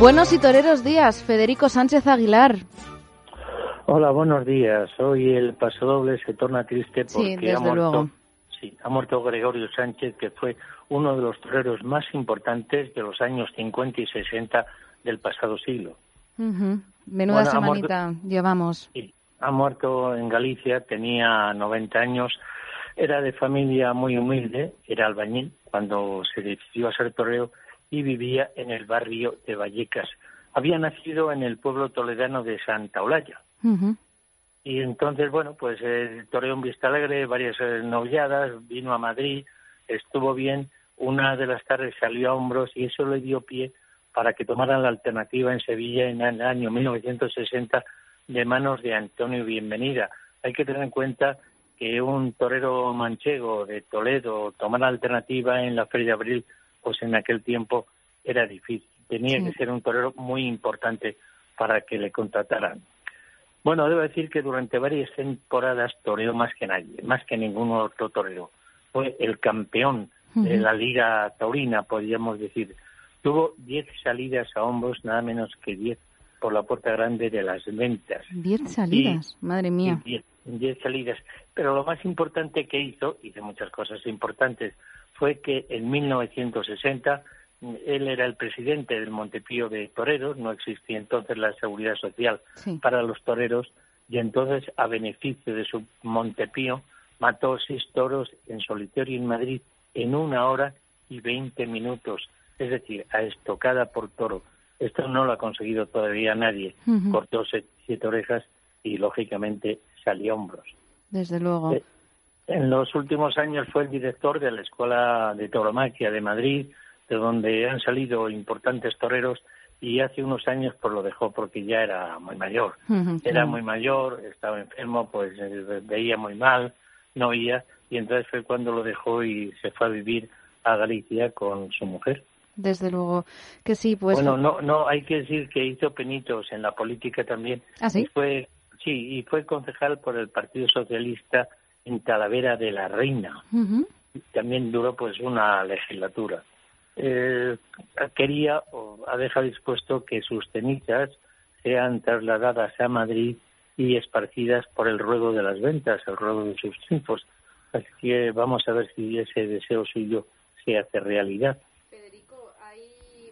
[SPEAKER 4] Buenos y toreros días, Federico Sánchez Aguilar.
[SPEAKER 31] Hola, buenos días. Hoy el pasodoble se torna triste porque
[SPEAKER 4] Sí,
[SPEAKER 31] ha, muerto,
[SPEAKER 4] luego.
[SPEAKER 31] sí, ha muerto Gregorio Sánchez, que fue uno de los toreros más importantes de los años 50 y 60 del pasado siglo.
[SPEAKER 4] Menuda
[SPEAKER 31] Bueno, muerto-
[SPEAKER 4] semanita llevamos.
[SPEAKER 31] Ha muerto en Galicia, tenía 90 años, era de familia muy humilde, era albañil cuando se decidió a ser torero y vivía en el barrio de Vallecas. Había nacido en el pueblo toledano de Santa Olalla. Y entonces, bueno, pues eh, toreó en Vista Alegre, varias eh, noviadas, vino a Madrid, estuvo bien, una de las tardes salió a hombros y eso le dio pie para que tomaran la alternativa en Sevilla en el año 1960 de manos de Antonio Bienvenida. Hay que tener en cuenta que un torero manchego de Toledo tomara alternativa en la Feria de Abril, pues en aquel tiempo era difícil. Tenía
[SPEAKER 32] Sí.
[SPEAKER 31] que ser un torero muy importante para que le contrataran. Bueno, debo decir que durante varias temporadas toreó más que nadie, más que ningún otro torero. Fue el campeón de la Liga Taurina, podríamos decir. Tuvo 10 salidas a hombros, nada menos que 10 por la puerta grande de las ventas.
[SPEAKER 4] Diez salidas, madre mía.
[SPEAKER 31] Y 10 10 salidas. Pero lo más importante que hizo, hizo muchas cosas importantes, fue que en 1960 mm, él era el presidente del Montepío de Toreros, no existía entonces la seguridad social
[SPEAKER 4] Sí.
[SPEAKER 31] para los toreros, y entonces, a beneficio de su Montepío, mató seis toros en solitario en Madrid en una hora y 20 minutos, es decir, a estocada por toro. Esto no lo ha conseguido todavía nadie.
[SPEAKER 4] Ujú.
[SPEAKER 31] Cortó se- siete orejas y, lógicamente, salió hombros.
[SPEAKER 4] Desde luego.
[SPEAKER 31] Eh, En los últimos años fue el director de la Escuela de Tauromaquia de Madrid, de donde han salido importantes toreros, y hace unos años pues lo dejó porque ya era muy mayor. Era muy mayor, estaba enfermo, pues eh, veía muy mal, no oía, y entonces fue cuando lo dejó y se fue a vivir a Galicia con su mujer.
[SPEAKER 4] Desde luego que sí, pues.
[SPEAKER 31] bueno, no, no, hay que decir que hizo penitos en la política también.
[SPEAKER 4] ¿Ah, sí?
[SPEAKER 31] Y fue, sí, y fue concejal por el Partido Socialista en Talavera de la Reina.
[SPEAKER 4] Ujú.
[SPEAKER 31] También duró pues una legislatura. Eh, quería o ha dejado dispuesto que sus cenizas sean trasladadas a Madrid y esparcidas por el ruedo de las ventas, el ruedo de sus triunfos. Así que vamos a ver si ese deseo suyo se hace realidad.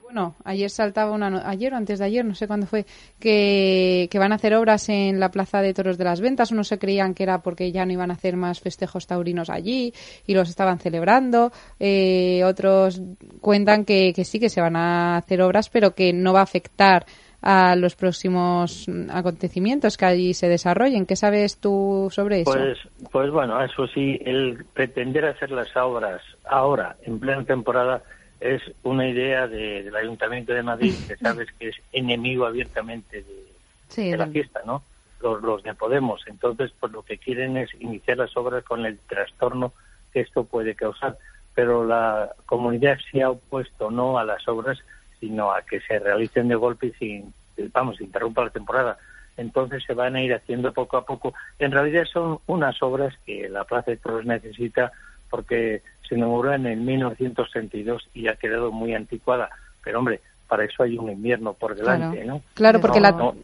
[SPEAKER 5] Bueno, ayer saltaba una, no- ayer o antes de ayer, no sé cuándo fue, que, van a hacer obras en la Plaza de Toros de las Ventas. Unos se creían que era porque ya no iban a hacer más festejos taurinos allí y los estaban celebrando. Eh, otros cuentan que, que sí, que se van a hacer obras, pero que no va a afectar a los próximos acontecimientos que allí se desarrollen. ¿Qué sabes tú sobre eso?
[SPEAKER 31] Pues, pues bueno, eso sí, el pretender hacer las obras ahora, en plena temporada, es una idea de- del Ayuntamiento de Madrid, que [LAUGHS] sabes que es enemigo abiertamente de,
[SPEAKER 4] Sí,
[SPEAKER 31] de la fiesta, ¿no? Los, los de Podemos. Entonces, pues lo que quieren es iniciar las obras con el trastorno que esto puede causar. Pero la comunidad se ha opuesto no a las obras, sino a que se realicen de golpe y sin, vamos, se interrumpa la temporada. Entonces se van a ir haciendo poco a poco. En realidad son unas obras que la Plaza de Toros necesita porque se inauguró en el 1932 y ha quedado muy anticuada. Pero hombre, para eso hay un invierno por delante,
[SPEAKER 5] Claro.
[SPEAKER 31] ¿no?
[SPEAKER 5] Claro, porque
[SPEAKER 31] No,
[SPEAKER 5] la-
[SPEAKER 31] no,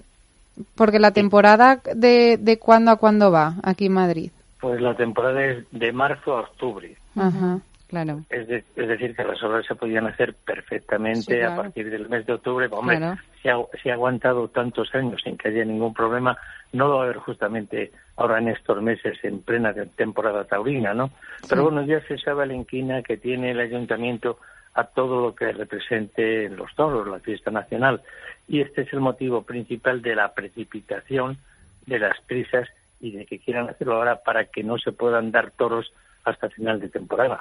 [SPEAKER 5] Porque la temporada de, de cuándo a cuándo va aquí en Madrid.
[SPEAKER 31] Pues la temporada es de marzo a octubre.
[SPEAKER 5] Ajá, claro.
[SPEAKER 31] Es, de- es decir, que las obras se podían hacer perfectamente
[SPEAKER 5] Sí, claro.
[SPEAKER 31] a partir del mes de octubre. Hombre,
[SPEAKER 5] Claro.
[SPEAKER 31] se, ha, aguantado tantos años sin que haya ningún problema. No lo va a haber justamente ahora en estos meses, en plena te- temporada taurina, ¿no? Pero bueno, ya se sabe la inquina que tiene el ayuntamiento a todo lo que represente los toros, la fiesta nacional. Y este es el motivo principal de la precipitación, de las prisas y de que quieran hacerlo ahora para que no se puedan dar toros hasta final de temporada.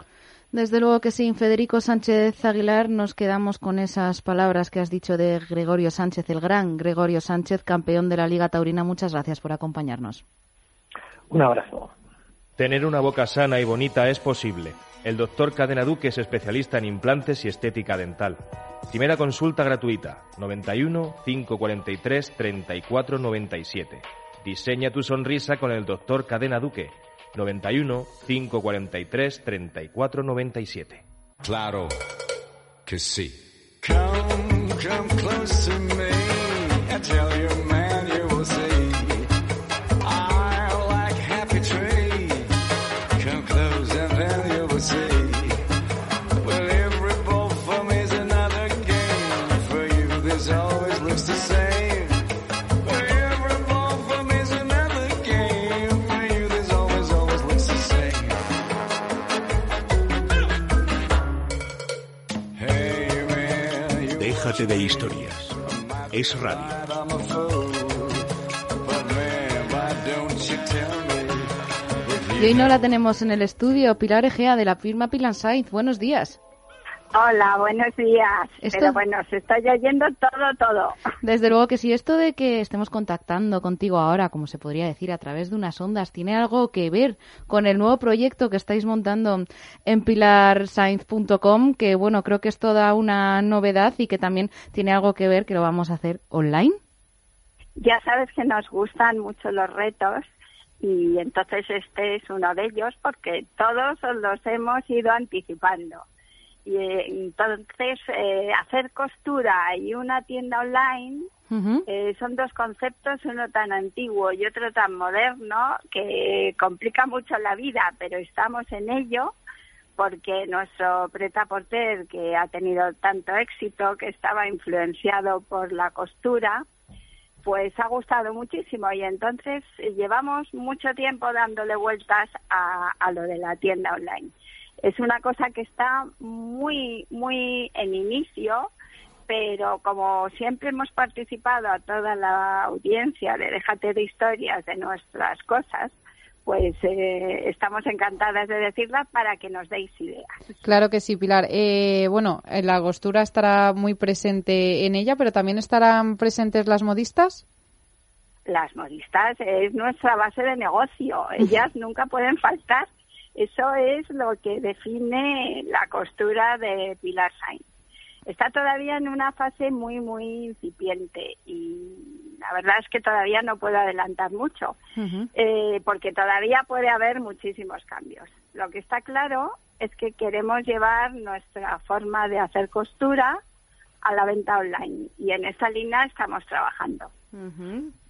[SPEAKER 4] Desde luego que sí, Federico Sánchez Aguilar, nos quedamos con esas palabras que has dicho de Gregorio Sánchez, el gran Gregorio Sánchez, campeón de la Liga Taurina. Muchas gracias por acompañarnos.
[SPEAKER 31] Un abrazo.
[SPEAKER 33] Tener una boca sana y bonita es posible. El doctor Cadena Duque es especialista en implantes y estética dental. Primera consulta gratuita, 91 543 34 97. Diseña tu sonrisa con el doctor Cadena Duque, 91 543 34 97.
[SPEAKER 34] Claro que sí.
[SPEAKER 32] come close to me and tell you
[SPEAKER 18] de historias. Es radio.
[SPEAKER 4] Y hoy no la tenemos en el estudio, Pilar Egea de la firma Pilan. Buenos días.
[SPEAKER 34] Hola, buenos días.
[SPEAKER 4] Esto-
[SPEAKER 34] Pero bueno, se está oyendo todo, todo.
[SPEAKER 4] Desde luego que si esto de que estemos contactando contigo ahora, como se podría decir, a través de unas ondas, tiene algo que ver con el nuevo proyecto que estáis montando en pilarscience.com, que bueno, creo que es toda una novedad y que también tiene algo que ver que lo vamos a hacer online.
[SPEAKER 34] Ya sabes que nos gustan mucho los retos y entonces este es uno de ellos porque todos los hemos ido anticipando. Y eh, entonces eh, hacer costura y una tienda online eh, son dos conceptos, uno tan antiguo y otro tan moderno, que complica mucho la vida, pero estamos en ello porque nuestro preta porter, que ha tenido tanto éxito, que estaba influenciado por la costura, pues ha gustado muchísimo y entonces llevamos mucho tiempo dándole vueltas a, a lo de la tienda online. Es una cosa que está muy, muy en inicio, pero como siempre hemos participado a toda la audiencia de Déjate de historias de nuestras cosas, pues eh, estamos encantadas de decirlas para que nos deis ideas.
[SPEAKER 5] Claro que sí, Pilar. Eh, bueno, eh, la costura estará muy presente en ella, pero también estarán presentes las modistas.
[SPEAKER 34] Las modistas es nuestra base de negocio, [LAUGHS] ellas nunca pueden faltar. Eso es lo que define la costura de Pilar Sainz. Está todavía en una fase muy, muy incipiente y la verdad es que todavía no puedo adelantar mucho, eh, porque todavía puede haber muchísimos cambios. Lo que está claro es que queremos llevar nuestra forma de hacer costura a la venta online y en esa línea estamos trabajando.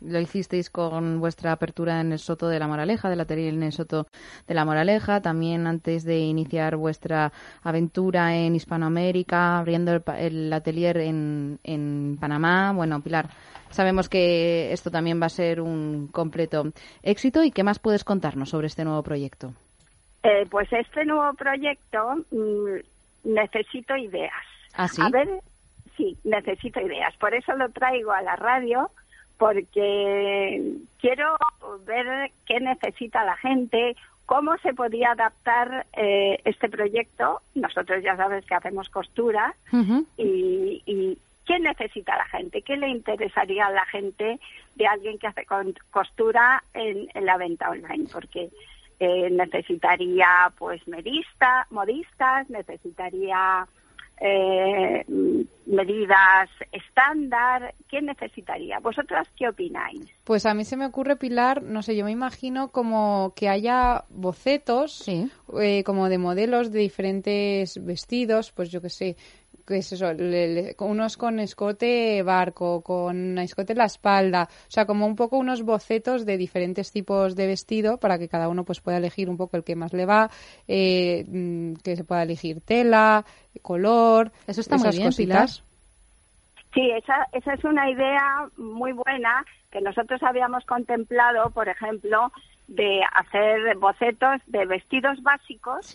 [SPEAKER 4] Lo hicisteis con vuestra apertura en el Soto de la Moraleja, del atelier en el Soto de la Moraleja, también antes de iniciar vuestra aventura en Hispanoamérica, abriendo el, el atelier en, en Panamá. Bueno, Pilar, sabemos que esto también va a ser un completo éxito. ¿Y qué más puedes contarnos sobre este nuevo proyecto?
[SPEAKER 34] Eh, pues este nuevo proyecto mm, necesito ideas.
[SPEAKER 4] ¿Ah, sí?
[SPEAKER 34] A ver, sí, necesito ideas. Por eso lo traigo a la radio, porque quiero ver qué necesita la gente, cómo se podía adaptar eh, este proyecto. Nosotros ya sabes que hacemos costura y, y qué necesita la gente, qué le interesaría a la gente de alguien que hace costura en, en la venta online, porque eh, necesitaría pues medista, modistas, necesitaría eh, medidas estándar, ¿qué necesitaría? ¿Vosotras qué opináis?
[SPEAKER 5] Pues a mí se me ocurre, Pilar, no sé, yo me imagino como que haya bocetos, eh, como de modelos de diferentes vestidos, pues yo qué sé, ¿qué es eso? Le- unos con escote barco, con escote en la espalda, o sea, como un poco unos bocetos de diferentes tipos de vestido para que cada uno pues pueda elegir un poco el que más le va, eh, mm, que se pueda elegir tela, color,
[SPEAKER 4] Eso está muy
[SPEAKER 5] esas
[SPEAKER 4] bien,
[SPEAKER 5] cositas.
[SPEAKER 34] Sí, esa, esa es una idea muy buena que nosotros habíamos contemplado, por ejemplo, de hacer bocetos de vestidos básicos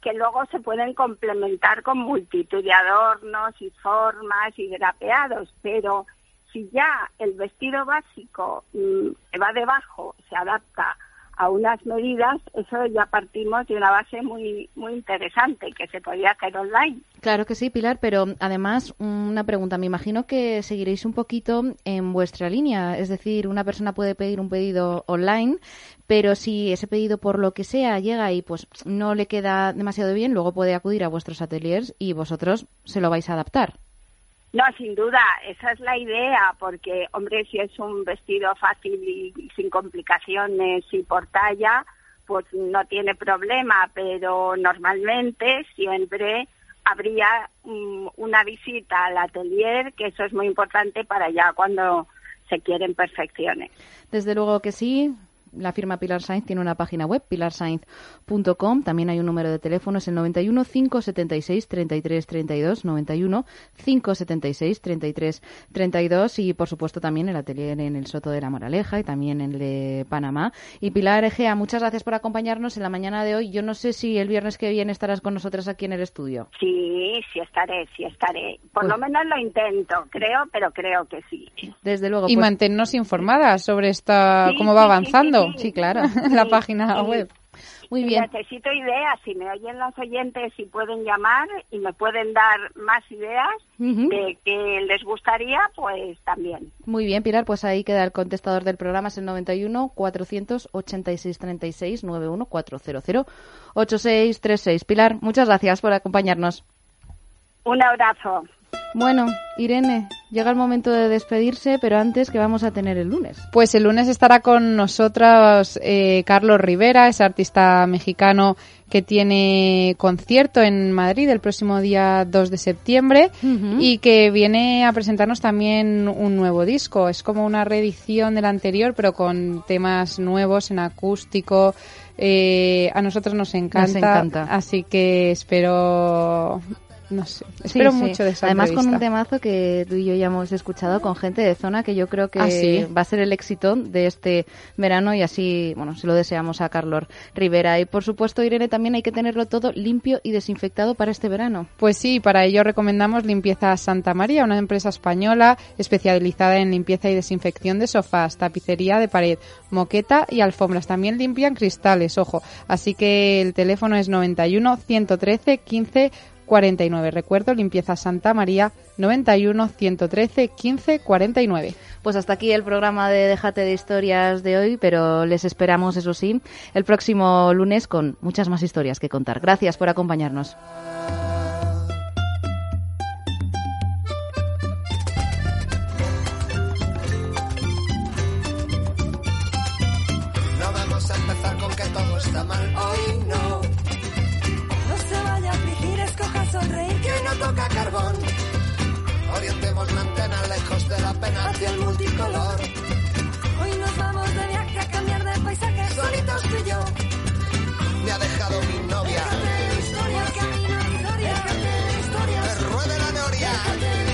[SPEAKER 34] que luego se pueden complementar con multitud de adornos y formas y drapeados, pero si ya el vestido básico mm, que va debajo se adapta a unas medidas, eso ya partimos de una base muy muy interesante que se podía hacer online.
[SPEAKER 4] Claro que sí, Pilar, pero además una pregunta. Me imagino que seguiréis un poquito en vuestra línea. Es decir, una persona puede pedir un pedido online, pero si ese pedido por lo que sea llega y pues no le queda demasiado bien, luego puede acudir a vuestros ateliers y vosotros se lo vais a adaptar.
[SPEAKER 34] No, sin duda, esa es la idea, porque, hombre, si es un vestido fácil y, sin complicaciones y por talla, pues no tiene problema, pero normalmente siempre habría mm, una visita al atelier, que eso es muy importante para ya cuando se quieren perfecciones.
[SPEAKER 4] Desde luego que sí. La firma Pilar Sainz tiene una página web, pilarsainz.com. También hay un número de teléfono, es el 91 576 33 32, 91 576 33 32 y por supuesto también el atelier en el Soto de la Moraleja y también en el de Panamá. Y Pilar Egea, muchas gracias por acompañarnos en la mañana de hoy. Yo no sé si el viernes que viene estarás con nosotras aquí en el estudio.
[SPEAKER 34] Sí, sí estaré, sí estaré. Por
[SPEAKER 4] Pues-
[SPEAKER 34] lo menos lo intento, creo, pero creo que sí.
[SPEAKER 4] Desde luego.
[SPEAKER 5] Y
[SPEAKER 4] pues-
[SPEAKER 5] mantenernos informadas sobre esta,
[SPEAKER 34] Sí,
[SPEAKER 5] cómo va
[SPEAKER 34] sí,
[SPEAKER 5] avanzando.
[SPEAKER 34] sí, sí.
[SPEAKER 4] Claro. [LAUGHS]
[SPEAKER 5] en [LAUGHS] la página
[SPEAKER 34] sí.
[SPEAKER 5] web.
[SPEAKER 4] Muy bien.
[SPEAKER 34] Necesito ideas. Si me oyen los oyentes y pueden llamar y me pueden dar más ideas
[SPEAKER 4] Ujú.
[SPEAKER 34] de que les gustaría, pues también.
[SPEAKER 4] Muy bien, Pilar, pues ahí queda el contestador del programa, es el 91 486 36 91 400 8636. Pilar, muchas gracias por acompañarnos.
[SPEAKER 34] Un abrazo.
[SPEAKER 4] Bueno, Irene, llega el momento de despedirse, pero antes que vamos a tener el lunes.
[SPEAKER 5] Pues el lunes estará con nosotros eh, Carlos Rivera, ese artista mexicano que tiene concierto en Madrid el próximo día 2 de septiembre y que viene a presentarnos también un nuevo disco. Es como una reedición del anterior, pero con temas nuevos en acústico. Eh, a nosotros nos encanta,
[SPEAKER 4] encanta.
[SPEAKER 5] así que espero, no sé, espero
[SPEAKER 4] Sí, sí.
[SPEAKER 5] mucho de esa
[SPEAKER 4] Además con un temazo que tú y yo ya hemos escuchado con gente de zona que yo creo que
[SPEAKER 5] Ah, ¿sí?
[SPEAKER 4] va a ser el éxito de este verano y así, bueno, se lo deseamos a Carlos Rivera. Y por supuesto, Irene, también hay que tenerlo todo limpio y desinfectado para este verano.
[SPEAKER 5] Pues sí, para ello recomendamos Limpieza Santa María, una empresa española especializada en limpieza y desinfección de sofás, tapicería de pared, moqueta y alfombras. También limpian cristales, ojo. Así que el teléfono es 91 113 15 49. Recuerdo, Limpieza Santa María 91 113 15 49.
[SPEAKER 4] Pues hasta aquí el programa de Déjate de Historias de hoy, pero les esperamos, eso sí, el próximo lunes con muchas más historias que contar. Gracias por acompañarnos.
[SPEAKER 32] Lejos de la pena hacia el multicolor.
[SPEAKER 3] Hoy nos vamos de viaje a cambiar de paisaje.
[SPEAKER 32] Solitos tú y yo. Me ha dejado mi novia.
[SPEAKER 3] Historia, camino, historia. Historia.
[SPEAKER 32] Que ruede la noria.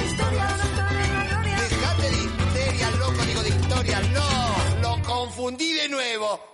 [SPEAKER 3] Historia, no están en la gloria.
[SPEAKER 32] Dejate de histeria, loco, digo de historia. No, lo confundí de nuevo.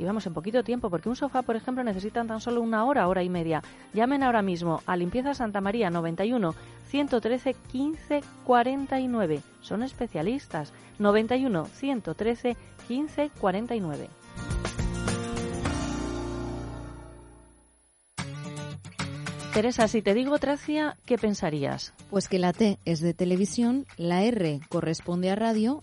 [SPEAKER 6] y vamos en poquito tiempo, porque un sofá, por ejemplo, necesitan tan solo una hora, hora y media. Llamen ahora mismo a Limpieza Santa María 91 113 15 49. Son especialistas. 91 113 15 49. Teresa, si te digo Tracia, ¿qué pensarías?
[SPEAKER 4] Pues que la T es de televisión, la R corresponde a radio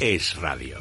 [SPEAKER 18] Es radio.